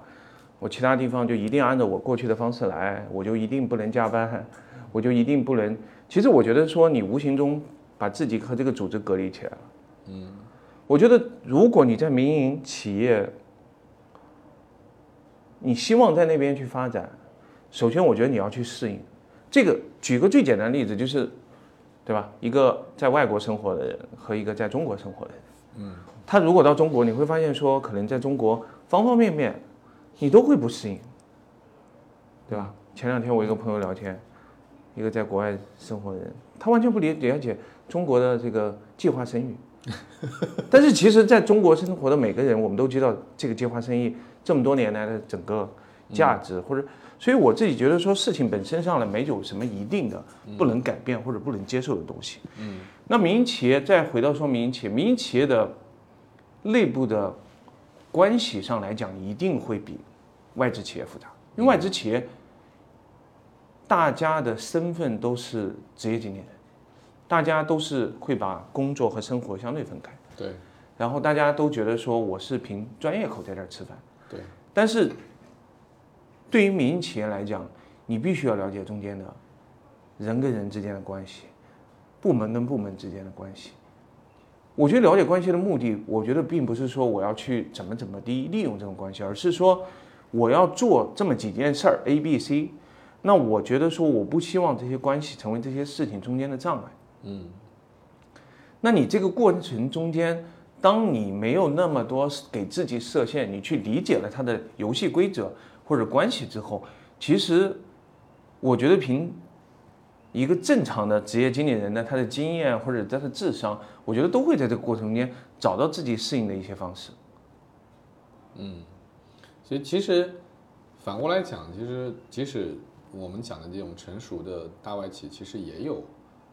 我其他地方就一定按照我过去的方式来，我就一定不能加班，我就一定不能。其实我觉得说，你无形中把自己和这个组织隔离起来了。嗯，我觉得如果你在民营企业，你希望在那边去发展，首先我觉得你要去适应。这个举个最简单的例子，就是，对吧？一个在外国生活的人和一个在中国生活的人，嗯，他如果到中国，你会发现说，可能在中国方方面面，你都会不适应，对吧？前两天我一个朋友聊天，一个在国外生活的人，他完全不理了解中国的这个计划生育，但是其实在中国生活的每个人，我们都知道这个计划生育这么多年来的整个价值，或者，所以我自己觉得说事情本身上来没有什么一定的不能改变或者不能接受的东西。嗯，那民营企业再回到说民营企业，民营企业的内部的关系上来讲，一定会比外资企业复杂，因为外资企业大家的身份都是职业经理人，大家都是会把工作和生活相对分开。对。然后大家都觉得说我是凭专业口在这儿吃饭，对，但是对于民营企业来讲，你必须要了解中间的人跟人之间的关系，部门跟部门之间的关系。我觉得了解关系的目的，我觉得并不是说我要去怎么怎么地利用这种关系，而是说我要做这么几件事儿 A、B、C。那我觉得说我不希望这些关系成为这些事情中间的障碍。嗯，那你这个过程中间，当你没有那么多给自己设限，你去理解了它的游戏规则或者关系之后，其实我觉得凭一个正常的职业经理人呢他的经验或者他的智商，我觉得都会在这个过程中间找到自己适应的一些方式。嗯所以其实反过来讲，其实即使我们讲的这种成熟的大外企，其实也有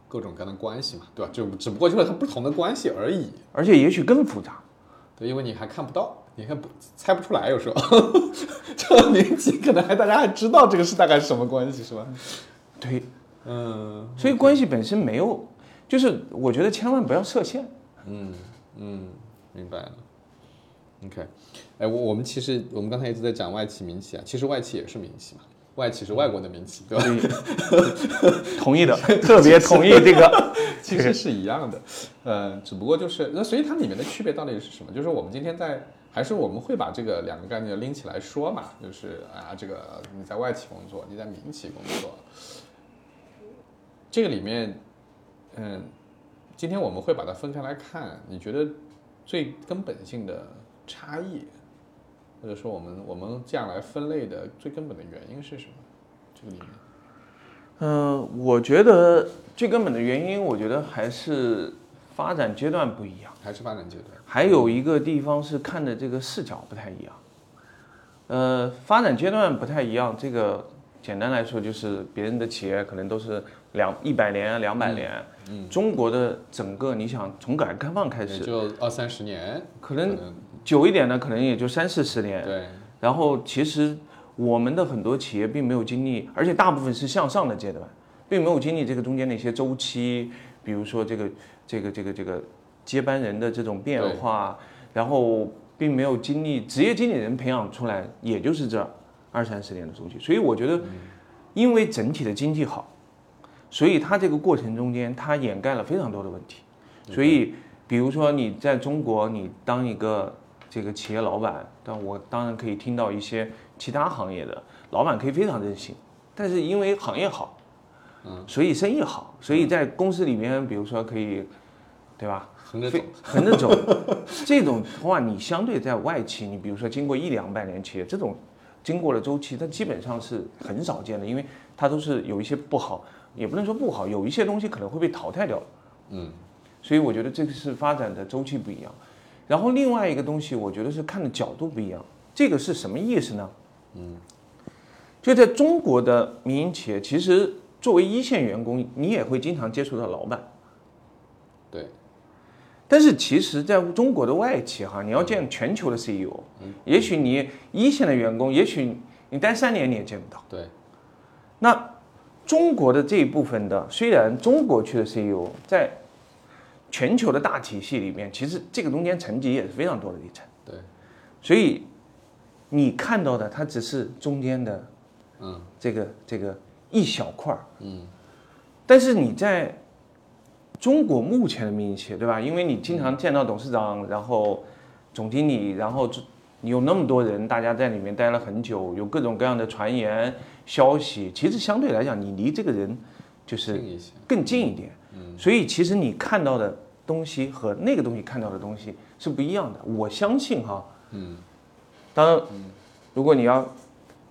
各种各样的关系嘛，对吧？就只不过就是它不同的关系而已。而且也许更复杂。对，因为你还看不到，你看不猜不出来，有时候这个年纪可能还大家还知道这个是大概是什么关系，是吧？对，嗯所以关系本身没有，就是我觉得千万不要设限。嗯嗯，明白了。OK，哎，我我们其实我们刚才一直在讲外企、民企啊，其实外企也是民企嘛，外企是外国的民企，对吧？同意的，特别同意这个。其实是一样的，呃，只不过就是那，所以它里面的区别到底是什么？就是我们今天在，还是我们会把这个两个概念拎起来说嘛，就是啊，这个你在外企工作，你在民企工作，这个里面，嗯，今天我们会把它分开来看，你觉得最根本性的差异，或者说我们我们这样来分类的最根本的原因是什么？这个里面，嗯、我觉得最根本的原因，我觉得还是发展阶段不一样。还是发展阶段？还有一个地方是看的这个视角不太一样。呃，发展阶段不太一样，这个简单来说就是别人的企业可能都是两一百年、两百年，嗯，中国的整个你想从改革开放开始，就二三十年，可能久一点呢可能也就三四十年。对，然后其实我们的很多企业并没有经历，而且大部分是向上的阶段，并没有经历这个中间的一些周期，比如说这个这个这个这个接班人的这种变化，然后并没有经历职业经理人培养出来，也就是这二三十年的周期。所以我觉得，因为整体的经济好，所以它这个过程中间它掩盖了非常多的问题。所以，比如说你在中国，你当一个这个企业老板，但我当然可以听到一些其他行业的老板可以非常任性，但是因为行业好，嗯，所以生意好，所以在公司里面，比如说可以，对吧？横着走，横着走，这种的话，你相对在外企，你比如说经过一两百年企业，这种经过了周期，它基本上是很少见的，因为它都是有一些不好，也不能说不好，有一些东西可能会被淘汰掉。嗯，所以我觉得这个是发展的周期不一样。然后另外一个东西，我觉得是看的角度不一样。这个是什么意思呢？嗯，就在中国的民营企业，其实作为一线员工，你也会经常接触到老板。对，但是其实，在中国的外企哈，你要见全球的 CEO，也许你一线的员工，也许你待三年你也见不到。对，那中国的这一部分的，虽然中国区的 CEO 在全球的大体系里面，其实这个中间层级也是非常多的一层。对，所以你看到的，它只是中间的嗯这个这个一小块儿。嗯，但是你在中国目前的民营企业，对吧？因为你经常见到董事长，然后总经理，然后你有那么多人，大家在里面待了很久，有各种各样的传言消息。其实相对来讲，你离这个人就是更近一点。所以其实你看到的东西和那个东西看到的东西是不一样的。我相信哈，嗯。当然，如果你要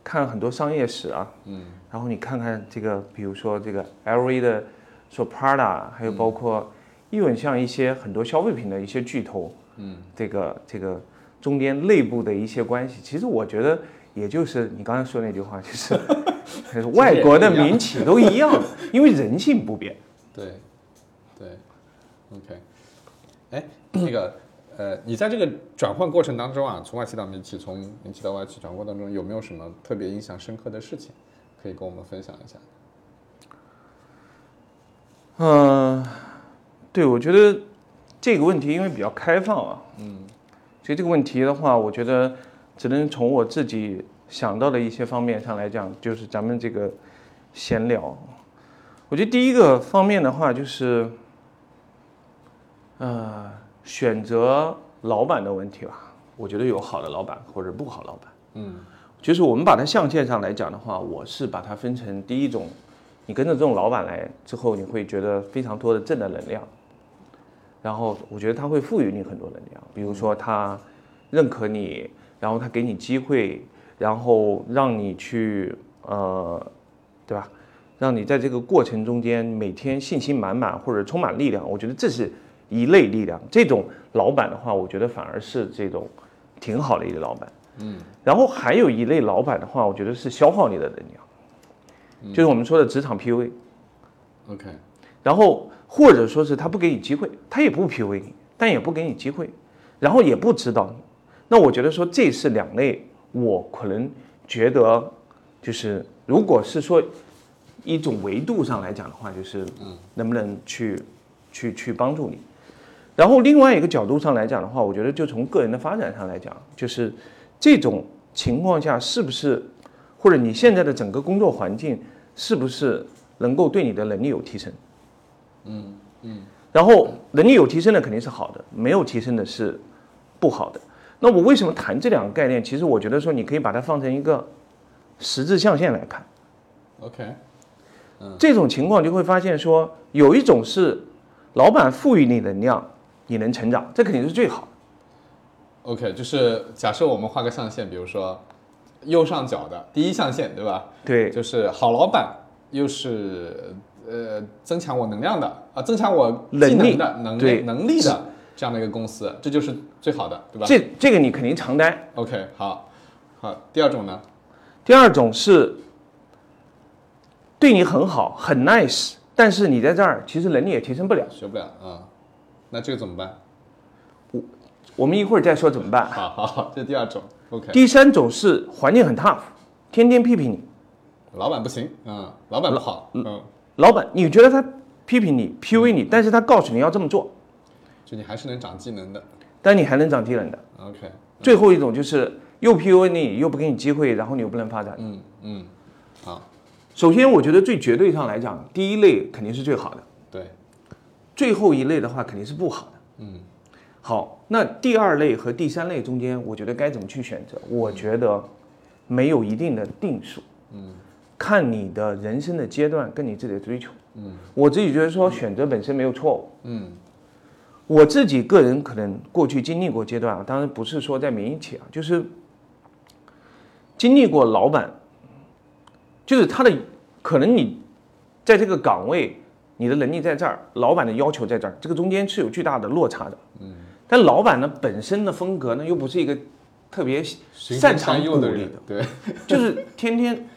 看很多商业史啊，嗯。然后你看看这个，比如说这个 LV 的，说 Prada，还有包括 even 像一些很多消费品的一些巨头，嗯，这个这个中间内部的一些关系，其实我觉得也就是你刚才说那句话，就是 外国的民企都一样，因为人性不变。对，对，OK，哎，那个呃，你在这个转换过程当中啊，从外企到民企，从民企到外企转换过程当中，有没有什么特别印象深刻的事情，可以跟我们分享一下？嗯、对，我觉得这个问题因为比较开放啊，嗯，所以这个问题的话，我觉得只能从我自己想到的一些方面上来讲，就是咱们这个闲聊。我觉得第一个方面的话，就是呃，选择老板的问题吧。我觉得有好的老板或者不好老板。嗯就是我们把它象限上来讲的话，我是把它分成第一种，你跟着这种老板来之后，你会觉得非常多的正的能量，然后我觉得他会赋予你很多能量，比如说他认可你，然后他给你机会，然后让你去呃，对吧？让你在这个过程中间每天信心满满或者充满力量，我觉得这是一类力量。这种老板的话，我觉得反而是这种挺好的一个老板。嗯然后还有一类老板的话，我觉得是消耗你的能量，就是我们说的职场 PUA。，OK，然后或者说是他不给你机会，他也不 PUA 你，但也不给你机会，然后也不指导你。那我觉得说这是两类，我可能觉得就是如果是说一种维度上来讲的话，就是能不能去去去帮助你。然后另外一个角度上来讲的话，我觉得就从个人的发展上来讲，就是这种情况下是不是，或者你现在的整个工作环境是不是能够对你的能力有提升？嗯嗯然后能力有提升的肯定是好的，没有提升的是不好的。那我为什么谈这两个概念？其实我觉得说你可以把它放成一个十字象限来看。，OK，这种情况就会发现说，有一种是老板赋予你能量，你能成长，这肯定是最好的。OK，就是假设我们画个象限，比如说右上角的第一象限，对吧？对，就是好老板，又是呃增强我能量的啊，增强我技能力能的能力能力的这样的一个公司，这就是最好的，对吧这这个你肯定常待。？OK，好，好，第二种呢？第二种是对你很好，很 nice，但是你在这儿其实能力也提升不了。学不了啊、那这个怎么办？我我们一会儿再说怎么办。好好好，这第二种。OK，第三种是环境很 tough，天天批评你。老板不行，嗯，老板不好，嗯，老板，你觉得他批评你、PUA 你，但是他告诉你要这么做，就你还是能长技能的。但你还能长技能的。OK，最后一种就是又 PUA 你，又不给你机会，然后你又不能发展。嗯嗯，好，首先，我觉得最绝对上来讲，第一类肯定是最好的，对，最后一类的话肯定是不好的。嗯好，那第二类和第三类中间，我觉得该怎么去选择？我觉得没有一定的定数，嗯看你的人生的阶段跟你自己的追求。嗯我自己觉得说选择本身没有错误。嗯我自己个人可能过去经历过阶段啊，当然不是说在民营企业啊，就是经历过老板，就是他的可能你在这个岗位，你的能力在这儿，老板的要求在这儿，这个中间是有巨大的落差的。嗯，但老板呢本身的风格呢又不是一个特别擅长鼓励的，，人对。就是天天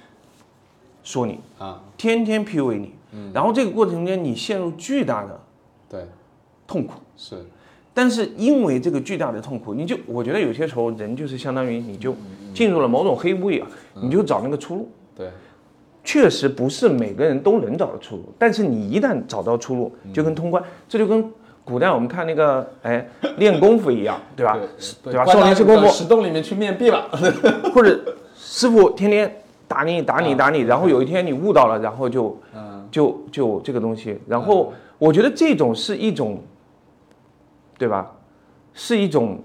说你，啊，天天 PUA 你，然后这个过程中间你陷入巨大的对。痛苦。是，但是因为这个巨大的痛苦，你就我觉得有些时候人就是相当于你就进入了某种黑屋一样，你就找那个出路。对，确实不是每个人都能找到出路，但是你一旦找到出路，就跟通关，这就跟古代我们看那个哎练功夫一样，对吧？对对吧？少林寺功夫，石洞里面去面壁了，或者师傅天天打你打你打你，然后有一天你悟到了，然后就嗯就就这个东西，然后我觉得这种是一种，对吧？是一种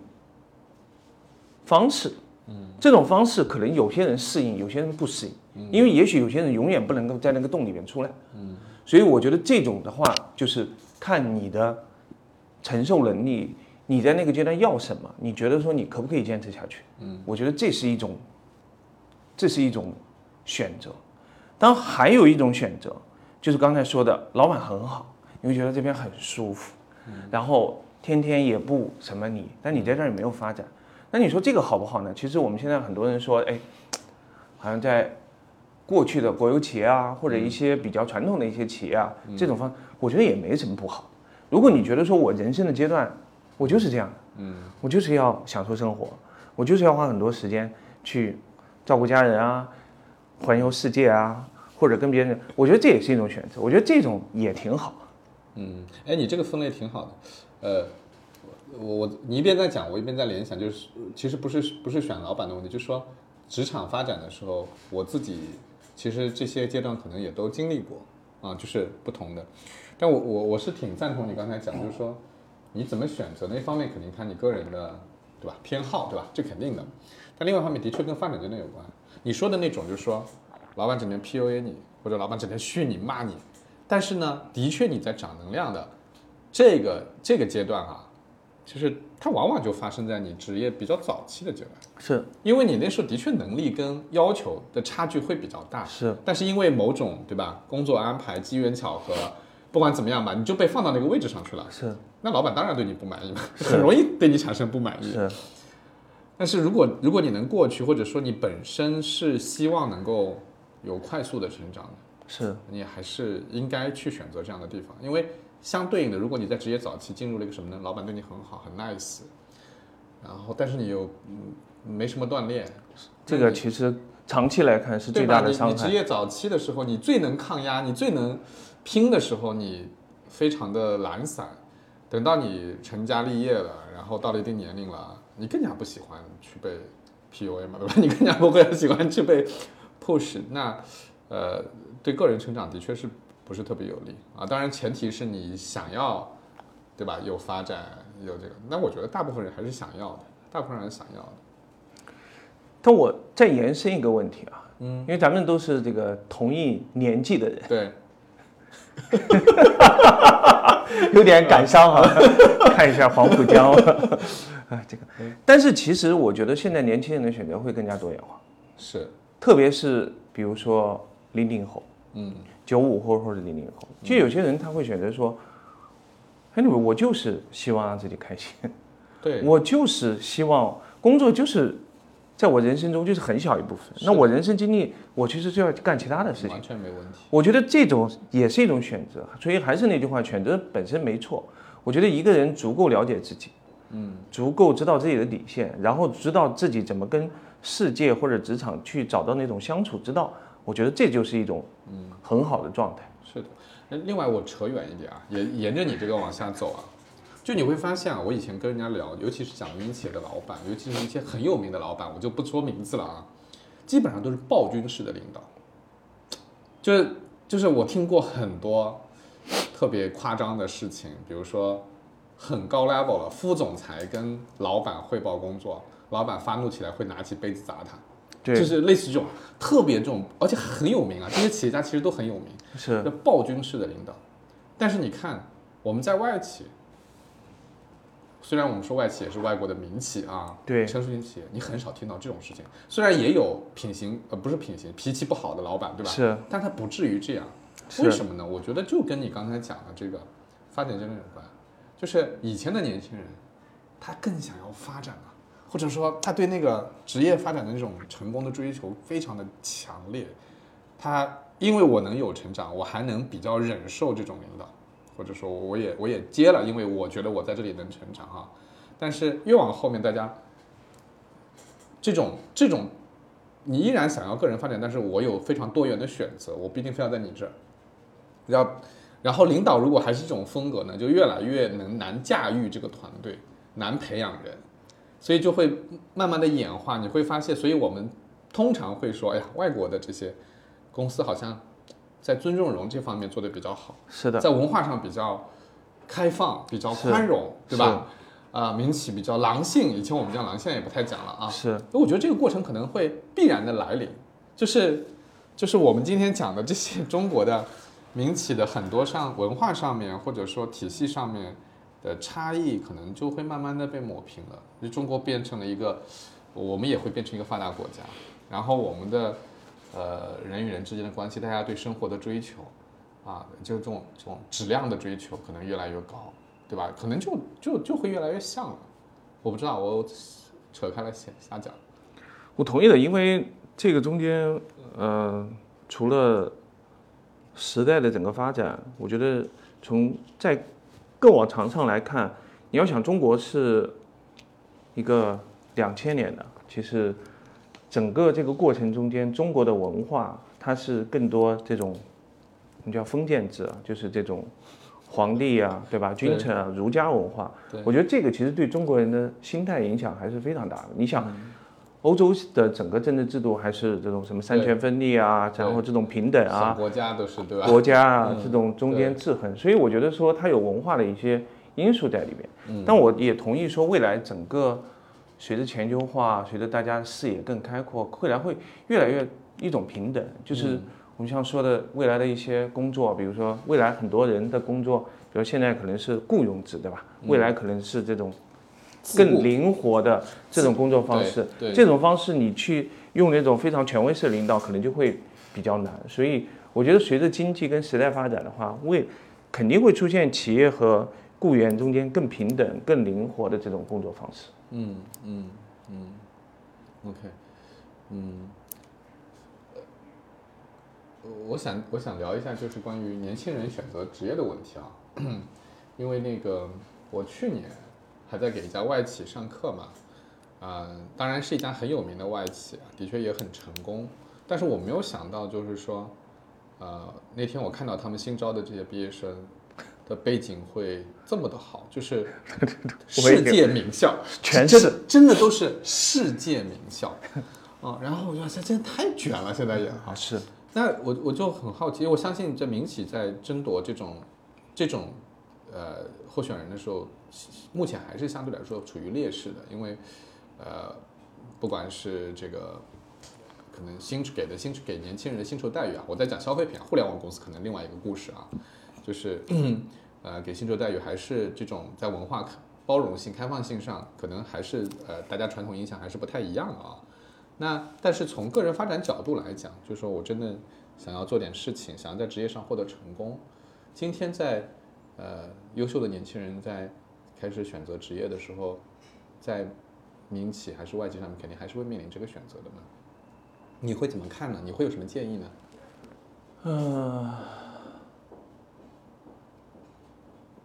方式，嗯，这种方式可能有些人适应，有些人不适应，因为也许有些人永远不能够在那个洞里面出来，嗯，所以我觉得这种的话，就是看你的承受能力，你在那个阶段要什么，你觉得说你可不可以坚持下去，嗯，我觉得这是一种，这是一种选择。当然还有一种选择，就是刚才说的，老板很好，你会觉得这边很舒服，然后天天也不什么你，但你在这儿也没有发展。那你说这个好不好呢？其实我们现在很多人说，哎，好像在过去的国有企业啊，或者一些比较传统的一些企业啊，这种方，我觉得也没什么不好。如果你觉得说我人生的阶段，我就是这样的，嗯，我就是要享受生活，我就是要花很多时间去照顾家人啊，环游世界啊，或者跟别人，我觉得这也是一种选择，我觉得这种也挺好。嗯，哎，你这个分类挺好的，呃，我我你一边在讲，我一边在联想，就是其实不是不是选老板的问题，就是说职场发展的时候，我自己其实这些阶段可能也都经历过啊，就是不同的。但我我我是挺赞同你刚才讲，就是说你怎么选择那方面肯定看你个人的对吧偏好对吧，这肯定的。但另外一方面的确跟发展阶段有关。你说的那种就是说，老板整天 PUA 你，或者老板整天训你骂你，但是呢，的确你在涨能量的这个这个阶段啊，就是它往往就发生在你职业比较早期的阶段。是。因为你那时候的确能力跟要求的差距会比较大，是，但是因为某种对吧，工作安排、机缘巧合，不管怎么样吧，你就被放到那个位置上去了。是。那老板当然对你不满意嘛，很容易对你产生不满意。是。但是如果如果你能过去，或者说你本身是希望能够有快速的成长的，是。你还是应该去选择这样的地方，因为相对应的，如果你在职业早期进入了一个什么呢？老板对你很好，很 nice，然后但是你又嗯没什么锻炼，这个其实长期来看是最？大的伤害。你你职业早期的时候，你最能抗压，你最能拼的时候，你非常的懒散。等到你成家立业了，然后到了一定年龄了，你更加不喜欢去被 PUA 嘛，对吧？你更加不会喜欢去被 push。那呃，对个人成长的确是不是特别有利啊？当然，前提是你想要，对吧？有发展，有这个。那我觉得大部分人还是想要的，大部分人想要的。但我再延伸一个问题啊，嗯，因为咱们都是这个同一年纪的人，对，有点感伤啊。看一下黄浦江，啊，这个。但是其实我觉得现在年轻人的选择会更加多元化，是，特别是比如说零零后、嗯，九五后或者零零后，就有些人他会选择说，anyway，我就是希望让自己开心，对，我就是希望工作就是在我人生中就是很小一部分。那我人生经历，我其实就要干其他的事情完。全没问题。我觉得这种也是一种选择，所以还是那句话，选择本身没错。我觉得一个人足够了解自己，嗯，足够知道自己的底线，然后知道自己怎么跟世界或者职场去找到那种相处之道，我觉得这就是一种嗯很好的状态。是的，那另外我扯远一点啊，也沿着你这个往下走啊，就你会发现啊，我以前跟人家聊，尤其是讲民营企业的老板，尤其是一些很有名的老板，我就不说名字了啊，基本上都是暴君式的领导，就是就是我听过很多特别夸张的事情，比如说很高 level 了，副总裁跟老板汇报工作，老板发怒起来会拿起杯子砸他。对，就是类似这种特别这种，而且很有名啊，这些企业家其实都很有名，是叫暴君式的领导。但是你看我们在外企，虽然我们说外企也是外国的民企啊，对成熟型企业，你很少听到这种事情。虽然也有品行呃不是品行，脾气不好的老板，对吧？是，但他不至于这样。为什么呢？我觉得就跟你刚才讲的这个发展阶段有关，就是以前的年轻人，他更想要发展啊，或者说他对那个职业发展的那种成功的追求非常的强烈。他因为我能有成长，我还能比较忍受这种领导，或者说我也我也接了，因为我觉得我在这里能成长啊。但是越往后面，大家这种这种，你依然想要个人发展，但是我有非常多元的选择，我不一定非要在你这儿。然后，然后领导如果还是这种风格呢，就越来越能难驾驭这个团队，难培养人，所以就会慢慢的演化。你会发现，所以我们通常会说，哎呀，外国的这些公司好像在尊重人这方面做得比较好，是的，在文化上比较开放，比较宽容，对吧？啊、民企比较狼性，以前我们讲狼，现在也不太讲了啊。是我觉得这个过程可能会必然的来临，就是就是我们今天讲的这些中国的民企的很多上文化上面或者说体系上面的差异，可能就会慢慢的被抹平了。就中国变成了一个，我们也会变成一个发达国家，然后我们的呃人与人之间的关系，大家对生活的追求啊，就这种这种质量的追求可能越来越高，对吧？可能就就就会越来越像了。我不知道，我扯开了瞎瞎讲。我同意的，因为这个中间，呃，除了时代的整个发展，我觉得从在更往长上来看，你要想中国是一个两千年的，其实整个这个过程中间，中国的文化它是更多这种我们叫封建制啊，就是这种皇帝啊，对吧？君臣啊，儒家文化，我觉得这个其实对中国人的心态影响还是非常大的。你想。欧洲的整个政治制度还是这种什么三权分立啊，然后这种平等啊，国家都是对吧？国家啊嗯这种中间制衡，所以我觉得说它有文化的一些因素在里面。嗯但我也同意说，未来整个随着全球化，随着大家视野更开阔，未来会越来越一种平等，就是我们像说的未来的一些工作，比如说未来很多人的工作，比如现在可能是雇佣制，对吧？未来可能是这种更灵活的这种工作方式。对对这种方式你去用那种非常权威式的领导，可能就会比较难。所以我觉得随着经济跟时代发展的话，为肯定会出现企业和雇员中间更平等、更灵活的这种工作方式。嗯嗯嗯，OK，嗯，呃我想我想聊一下，就是关于年轻人选择职业的问题啊，因为那个我去年还在给一家外企上课嘛，啊、当然是一家很有名的外企啊，的确也很成功，但是我没有想到，就是说，呃，那天我看到他们新招的这些毕业生的背景会这么的好，就是 世界名校，全真是真的都是世界名校，啊，然后我觉得这真的太卷了，现在也啊，是。那我我就很好奇，我相信这民企在争夺这种这种呃候选人的时候，目前还是相对来说处于劣势的，因为呃不管是这个可能薪给的薪给年轻人的薪酬待遇啊，我在讲消费品啊，互联网公司可能另外一个故事啊，就是呃给薪酬待遇还是这种在文化包容性、开放性上，可能还是呃大家传统印象还是不太一样的啊。那但是从个人发展角度来讲，就是说我真的想要做点事情，想要在职业上获得成功。今天在呃优秀的年轻人在开始选择职业的时候，在民企还是外企上面，肯定还是会面临这个选择的嘛。你会怎么看呢？你会有什么建议呢？嗯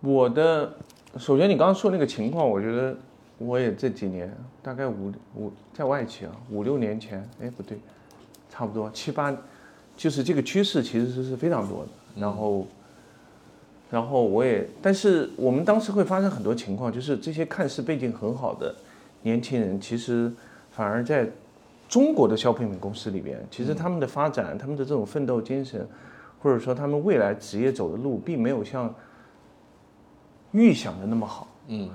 我的，首先你刚刚说那个情况，我觉得我也这几年大概五五在外企啊，五六年前，哎不对，差不多七八，就是这个趋势其实是非常多的。然后，然后我也，但是我们当时会发生很多情况，就是这些看似背景很好的年轻人，其实反而在中国的消费品公司里边，其实他们的发展，他们的这种奋斗精神，或者说他们未来职业走的路，并没有像预想的那么好。嗯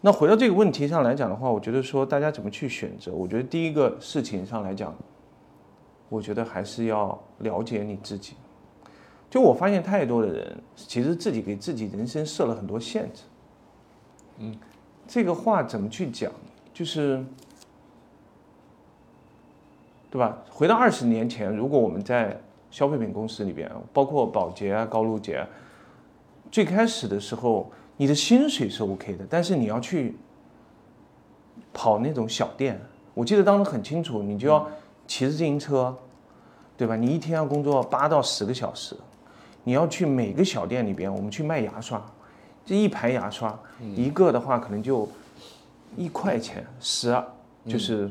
那回到这个问题上来讲的话，我觉得说大家怎么去选择，我觉得第一个事情上来讲，我觉得还是要了解你自己。就我发现太多的人，其实自己给自己人生设了很多限制。嗯，这个话怎么去讲？就是，对吧？回到二十年前，如果我们在消费品公司里边，包括宝洁啊、高露洁啊，最开始的时候，你的薪水是 OK 的，但是你要去跑那种小店，我记得当时很清楚，你就要骑着自行车，对吧？你一天要工作八到十个小时，你要去每个小店里边，我们去卖牙刷，这一排牙刷，一个的话可能就一块钱，十二就是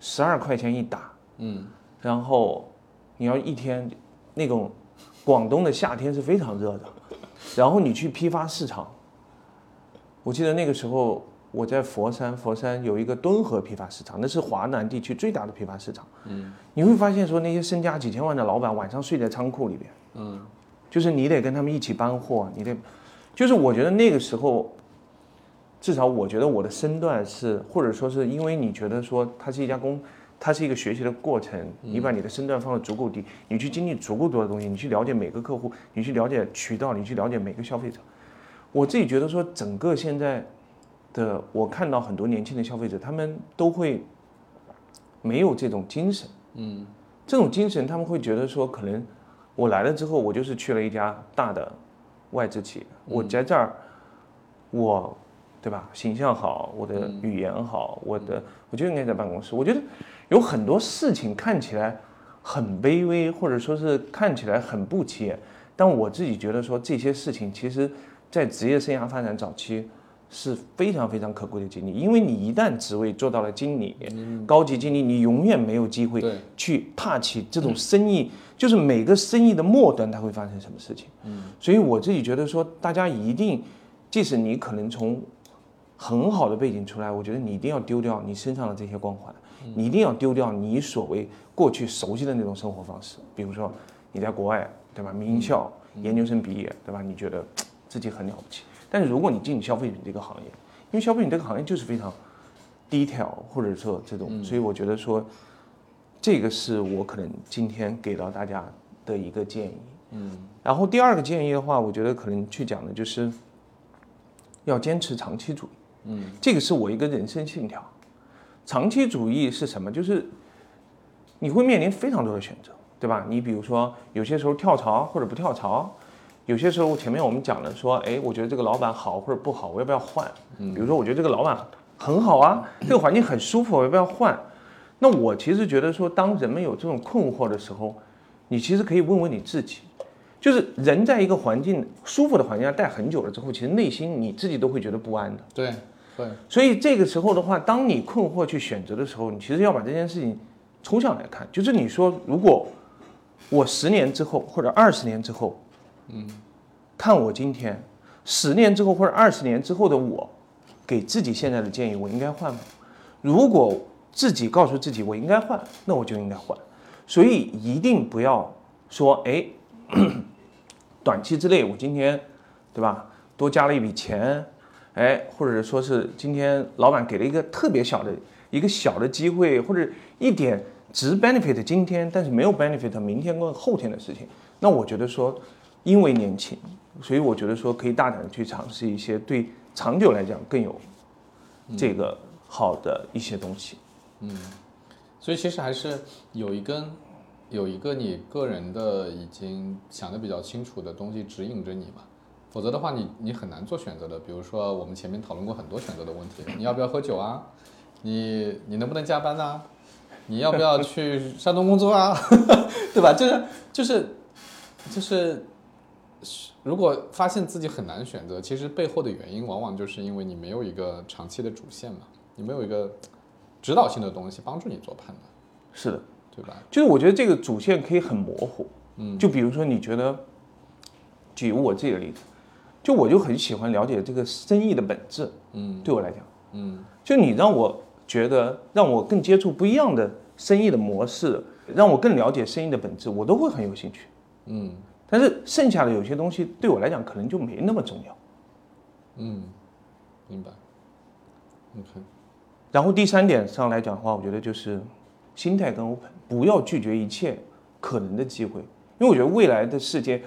十二块钱一打，嗯。然后你要一天，那种广东的夏天是非常热的，然后你去批发市场，我记得那个时候我在佛山，佛山有一个敦和批发市场，那是华南地区最大的批发市场。嗯。你会发现说那些身家几千万的老板晚上睡在仓库里边，嗯就是你得跟他们一起搬货，你得，就是我觉得那个时候，至少我觉得我的身段是，或者说是因为你觉得说它是一家公，它是一个学习的过程，你把你的身段放得足够低，你去经历足够多的东西，你去了解每个客户，你去了解渠道，你去了解每个消费者。我自己觉得说，整个现在的我看到很多年轻的消费者，他们都会没有这种精神。嗯这种精神，他们会觉得说，可能我来了之后，我就是去了一家大的外资企业，我在这儿，我，对吧？形象好，我的语言好，我的我就应该在办公室。我觉得有很多事情看起来很卑微，或者说是看起来很不起眼，但我自己觉得说这些事情，其实在职业生涯发展早期。是非常非常可贵的经历，因为你一旦职位做到了经理、高级经理，你永远没有机会对。去踏起这种生意，就是每个生意的末端它会发生什么事情。嗯，所以我自己觉得说，大家一定，即使你可能从很好的背景出来，我觉得你一定要丢掉你身上的这些光环，你一定要丢掉你所谓过去熟悉的那种生活方式，比如说你在国外，对吧？名校研究生毕业，对吧？你觉得自己很了不起，但是如果你进消费品这个行业，因为消费品这个行业就是非常 detail，或者说这种，所以我觉得说，这个是我可能今天给到大家的一个建议。嗯，然后第二个建议的话，我觉得可能去讲的就是要坚持长期主义。嗯，这个是我一个人生信条。长期主义是什么？就是你会面临非常多的选择，对吧？你比如说，有些时候跳槽或者不跳槽，有些时候前面我们讲了说，哎，我觉得这个老板好或者不好，我要不要换？比如说，我觉得这个老板很好啊，这个环境很舒服，我要不要换？那我其实觉得说，当人们有这种困惑的时候，你其实可以问问你自己，就是人在一个环境舒服的环境下待很久了之后，其实内心你自己都会觉得不安的。对，对，所以这个时候的话，当你困惑去选择的时候，你其实要把这件事情抽象来看，就是你说，如果我十年之后或者二十年之后，嗯，看我今天十年之后或者二十年之后的我，给自己现在的建议，我应该换吗？如果自己告诉自己我应该换，那我就应该换。所以一定不要说，哎，短期之内我今天，对吧？多加了一笔钱，哎，或者说是今天老板给了一个特别小的一个小的机会，或者一点只 benefit 今天，但是没有 benefit 明天跟后天的事情，那我觉得说，因为年轻，所以我觉得说可以大胆的去尝试一些对长久来讲更有这个好的一些东西。嗯所以其实还是有一根，有一个你个人的已经想的比较清楚的东西指引着你嘛，否则的话你你很难做选择的。比如说我们前面讨论过很多选择的问题，你要不要喝酒啊？你你能不能加班呐、你要不要去山东工作啊？对吧？就是就是就是，如果发现自己很难选择，其实背后的原因往往就是因为你没有一个长期的主线嘛，你没有一个指导性的东西帮助你做判断，是的，对吧？就是我觉得这个主线可以很模糊。嗯，就比如说你觉得，举我自己的例子，就我就很喜欢了解这个生意的本质。嗯对我来讲，嗯就你让我觉得让我更接触不一样的生意的模式，让我更了解生意的本质，我都会很有兴趣。嗯但是剩下的有些东西对我来讲可能就没那么重要。嗯，明白。OK，然后第三点上来讲的话，我觉得就是心态跟 open，不要拒绝一切可能的机会，因为我觉得未来的世界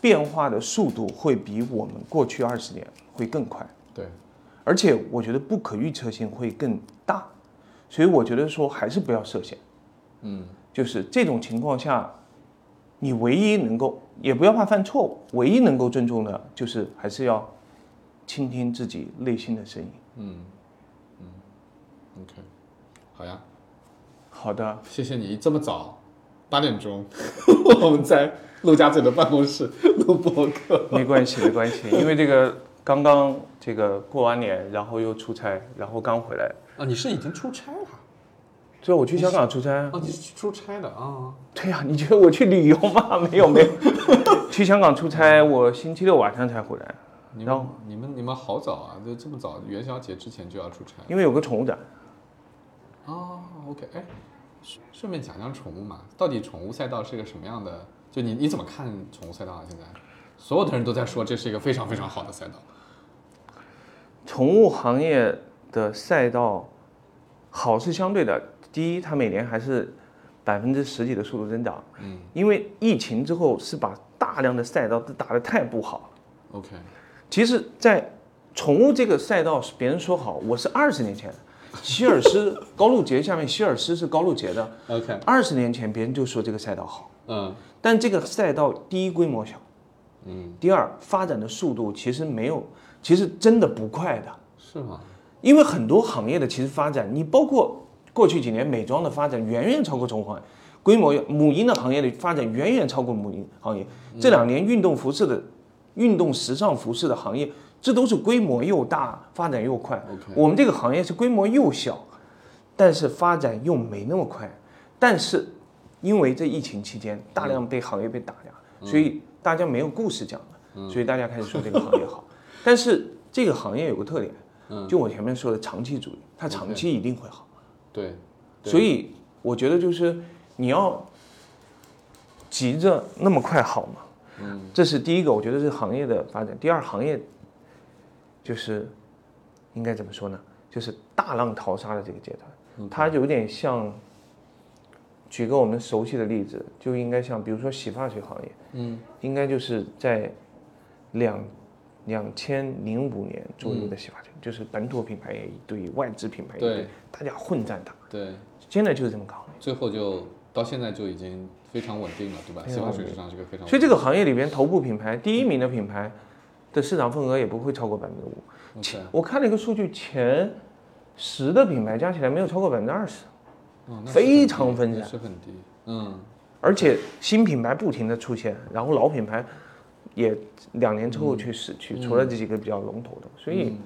变化的速度会比我们过去二十年会更快，对，而且我觉得不可预测性会更大，所以我觉得说还是不要设限，嗯。就是这种情况下，你唯一能够也不要怕犯错误，唯一能够尊重的就是还是要倾听自己内心的声音。嗯嗯，OK，好呀，好的。谢谢你这么早，八点钟，我们在陆家嘴的办公室录播客。没关系，没关系，因为这个刚刚这个过完年，然后又出差，然后刚回来，啊，你是已经出差了？所以我去香港出差。哦，你是出差的啊？对呀、你觉得我去旅游吗？没有，没有，去香港出差，我星期六晚上才回来，你们你们你们好早啊，就这么早，元宵节之前就要出差因为有个宠物展。哦？OK，哎，顺顺便讲讲宠物嘛，到底宠物赛道是个什么样的？就你你怎么看宠物赛道啊？现在所有的人都在说这是一个非常非常好的赛道。宠物行业的赛道好是相对的，第一，它每年还是百分之十几的速度增长，嗯因为疫情之后是把大量的赛道都打得太不好了。，OK，其实，在宠物这个赛道，别人说好，我是二十年前，希尔斯高露洁下面希尔斯是高露洁的，OK，二十年前别人就说这个赛道好，嗯但这个赛道第一规模小，嗯，第二发展的速度其实没有，其实真的不快的，是吗？因为很多行业的其实发展，你包括过去几年美妆的发展远远超过宠物行业，规模母婴的行业的发展远远超过母婴行业，这两年运动服饰的、运动时尚服饰的行业，这都是规模又大、发展又快。我们这个行业是规模又小，但是发展又没那么快，但是因为这疫情期间大量被行业被打压，所以大家没有故事讲了，所以大家开始说这个行业好。但是这个行业有个特点，就我前面说的长期主义，它长期一定会好。对，对所以我觉得就是你要急着那么快好吗？嗯，这是第一个，我觉得是行业的发展。第二，行业就是应该怎么说呢？就是大浪淘沙的这个阶段，它有点像。举个我们熟悉的例子，就应该像比如说洗发水行业，嗯，应该就是在两两千零五年左右的洗发水，就是本土品牌也一堆，外资品牌也一堆对，大家混战打。对，现在就是这么个行业，最后就到现在就已经非常稳定了，对吧？洗发水市场是个非常，所以这个行业里边头部品牌第一名的品牌的市场份额也不会超过百分之五。OK，我看了一个数据，前十的品牌加起来没有超过百分之二十，非常分散。是很低，嗯，而且新品牌不停的出现，然后老品牌也两年之后去死去，除了这几个比较龙头的，所以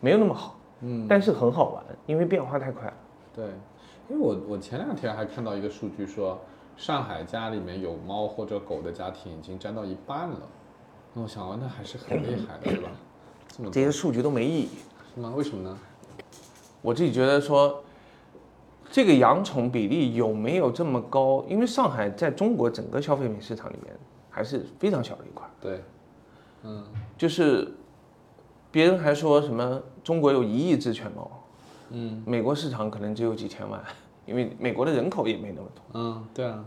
没有那么好。嗯，但是很好玩，因为变化太快了。对，因为我我前两天还看到一个数据说，上海家里面有猫或者狗的家庭已经占到一半了，那我想，哦那还是很厉害的，对吧？这么这些数据都没意义。是吗？为什么呢？我自己觉得说，这个养宠比例有没有这么高？因为上海在中国整个消费品市场里面还是非常小的一块，对，嗯，就是别人还说什么中国有一亿只犬猫，嗯，美国市场可能只有几千万，因为美国的人口也没那么多。嗯，对啊，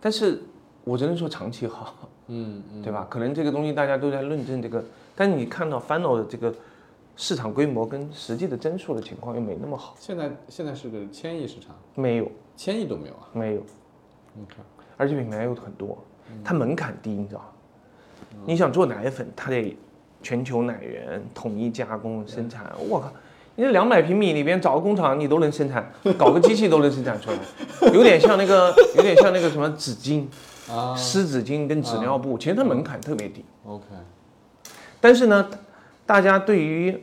但是我只能说长期好，嗯嗯，对吧？可能这个东西大家都在论证这个，但是你看到 Final 的这个市场规模跟实际的增速的情况又没那么好，现在现在是个千亿市场，没有，千亿都没有啊没有。你看而且品牌又很多，它门槛低，你知道吗？你想做奶粉，它得全球奶源统一加工生产。我靠，你这两百平米里边找个工厂，你都能生产，搞个机器都能生产出来，有点像那个，有点像那个什么纸巾、啊湿纸巾跟纸尿布，其实它门槛特别低。，OK，但是呢，大家对于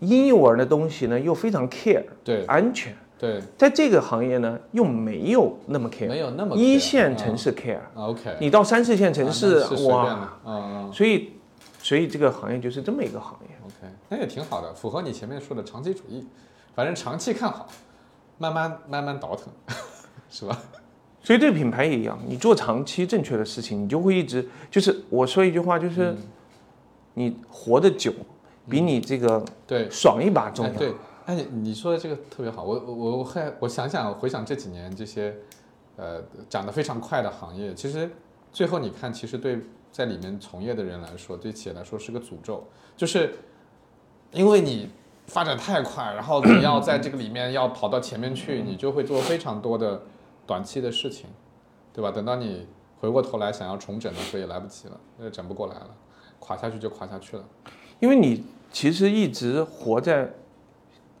婴幼儿的东西呢又非常 care，对安全。对。在这个行业呢，又没有那么 care，没有那么一线城市 care，、啊，OK，你到三四线城市，哇，嗯嗯所以，所以这个行业就是这么一个行业。，OK，那也挺好的，符合你前面说的长期主义，反正长期看好，慢慢慢慢倒腾，是吧？所以对品牌也一样，你做长期正确的事情，你就会一直就是我说一句话，就是、嗯。你活得久，比你这个对，爽一把重要。哎，你你说的这个特别好，我我我还我想想回想这几年这些，呃，涨得非常快的行业，其实最后你看，其实对在里面从业的人来说，对企业来说是个诅咒，就是因为你发展太快，然后你要在这个里面要跑到前面去，你就会做非常多的短期的事情，对吧？等到你回过头来想要重整的时候也来不及了，那整不过来了，垮下去就垮下去了。因为你其实一直活在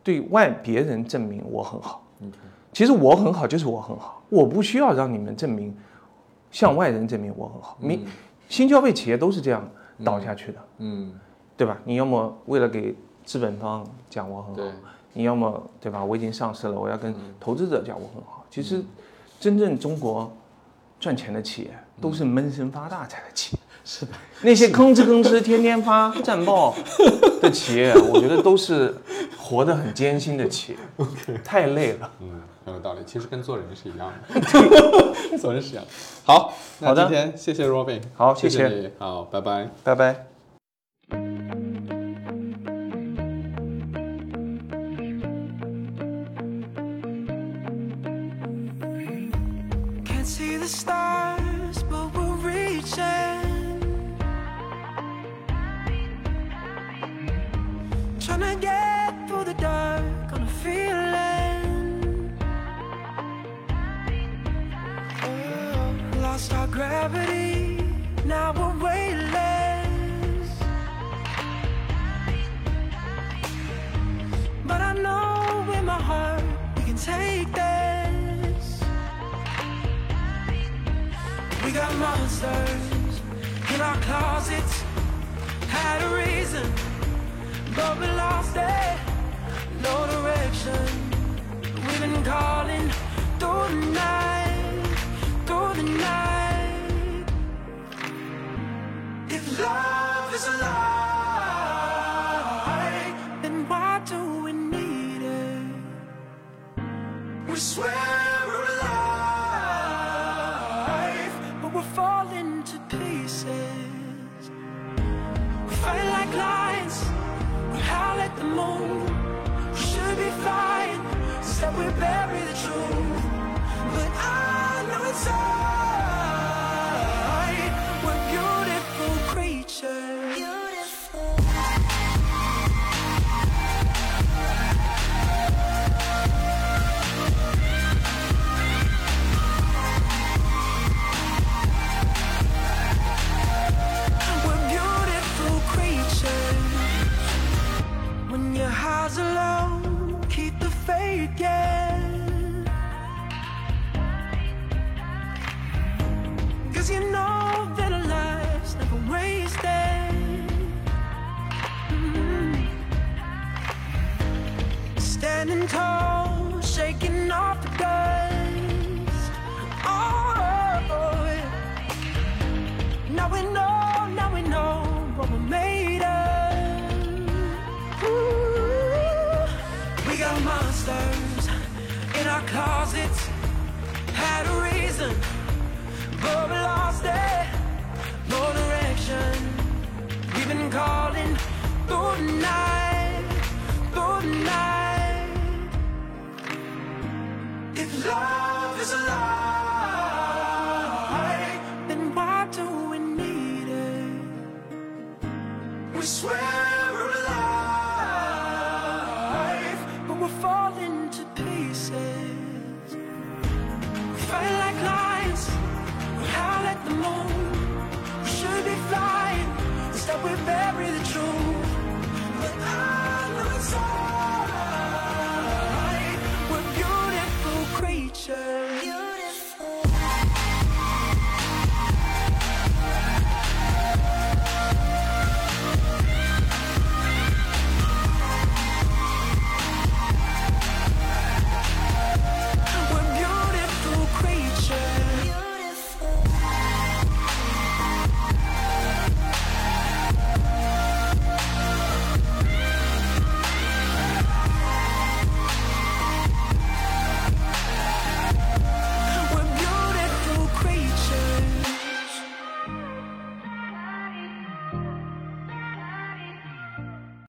对外别人证明我很好。其实我很好就是我很好，我不需要让你们证明，向外人证明我很好。你新消费企业都是这样倒下去的，嗯，对吧？你要么为了给资本方讲我很好，你要么对吧？我已经上市了，我要跟投资者讲我很好。其实，真正中国赚钱的企业都是闷声发大财的企业。是的，那些吭哧吭哧天天发战报的企业，我觉得都是活得很艰辛的企业，太累了。嗯，很有道理。其实跟做人是一样的，做人是一样的。好，那好的今天谢谢 Robin，好谢谢好，拜拜。拜拜。Monsters in our closets. Had a reason, but we lost it. No direction. We've been calling through the night, through the night. If love is a lie, then why do we need it?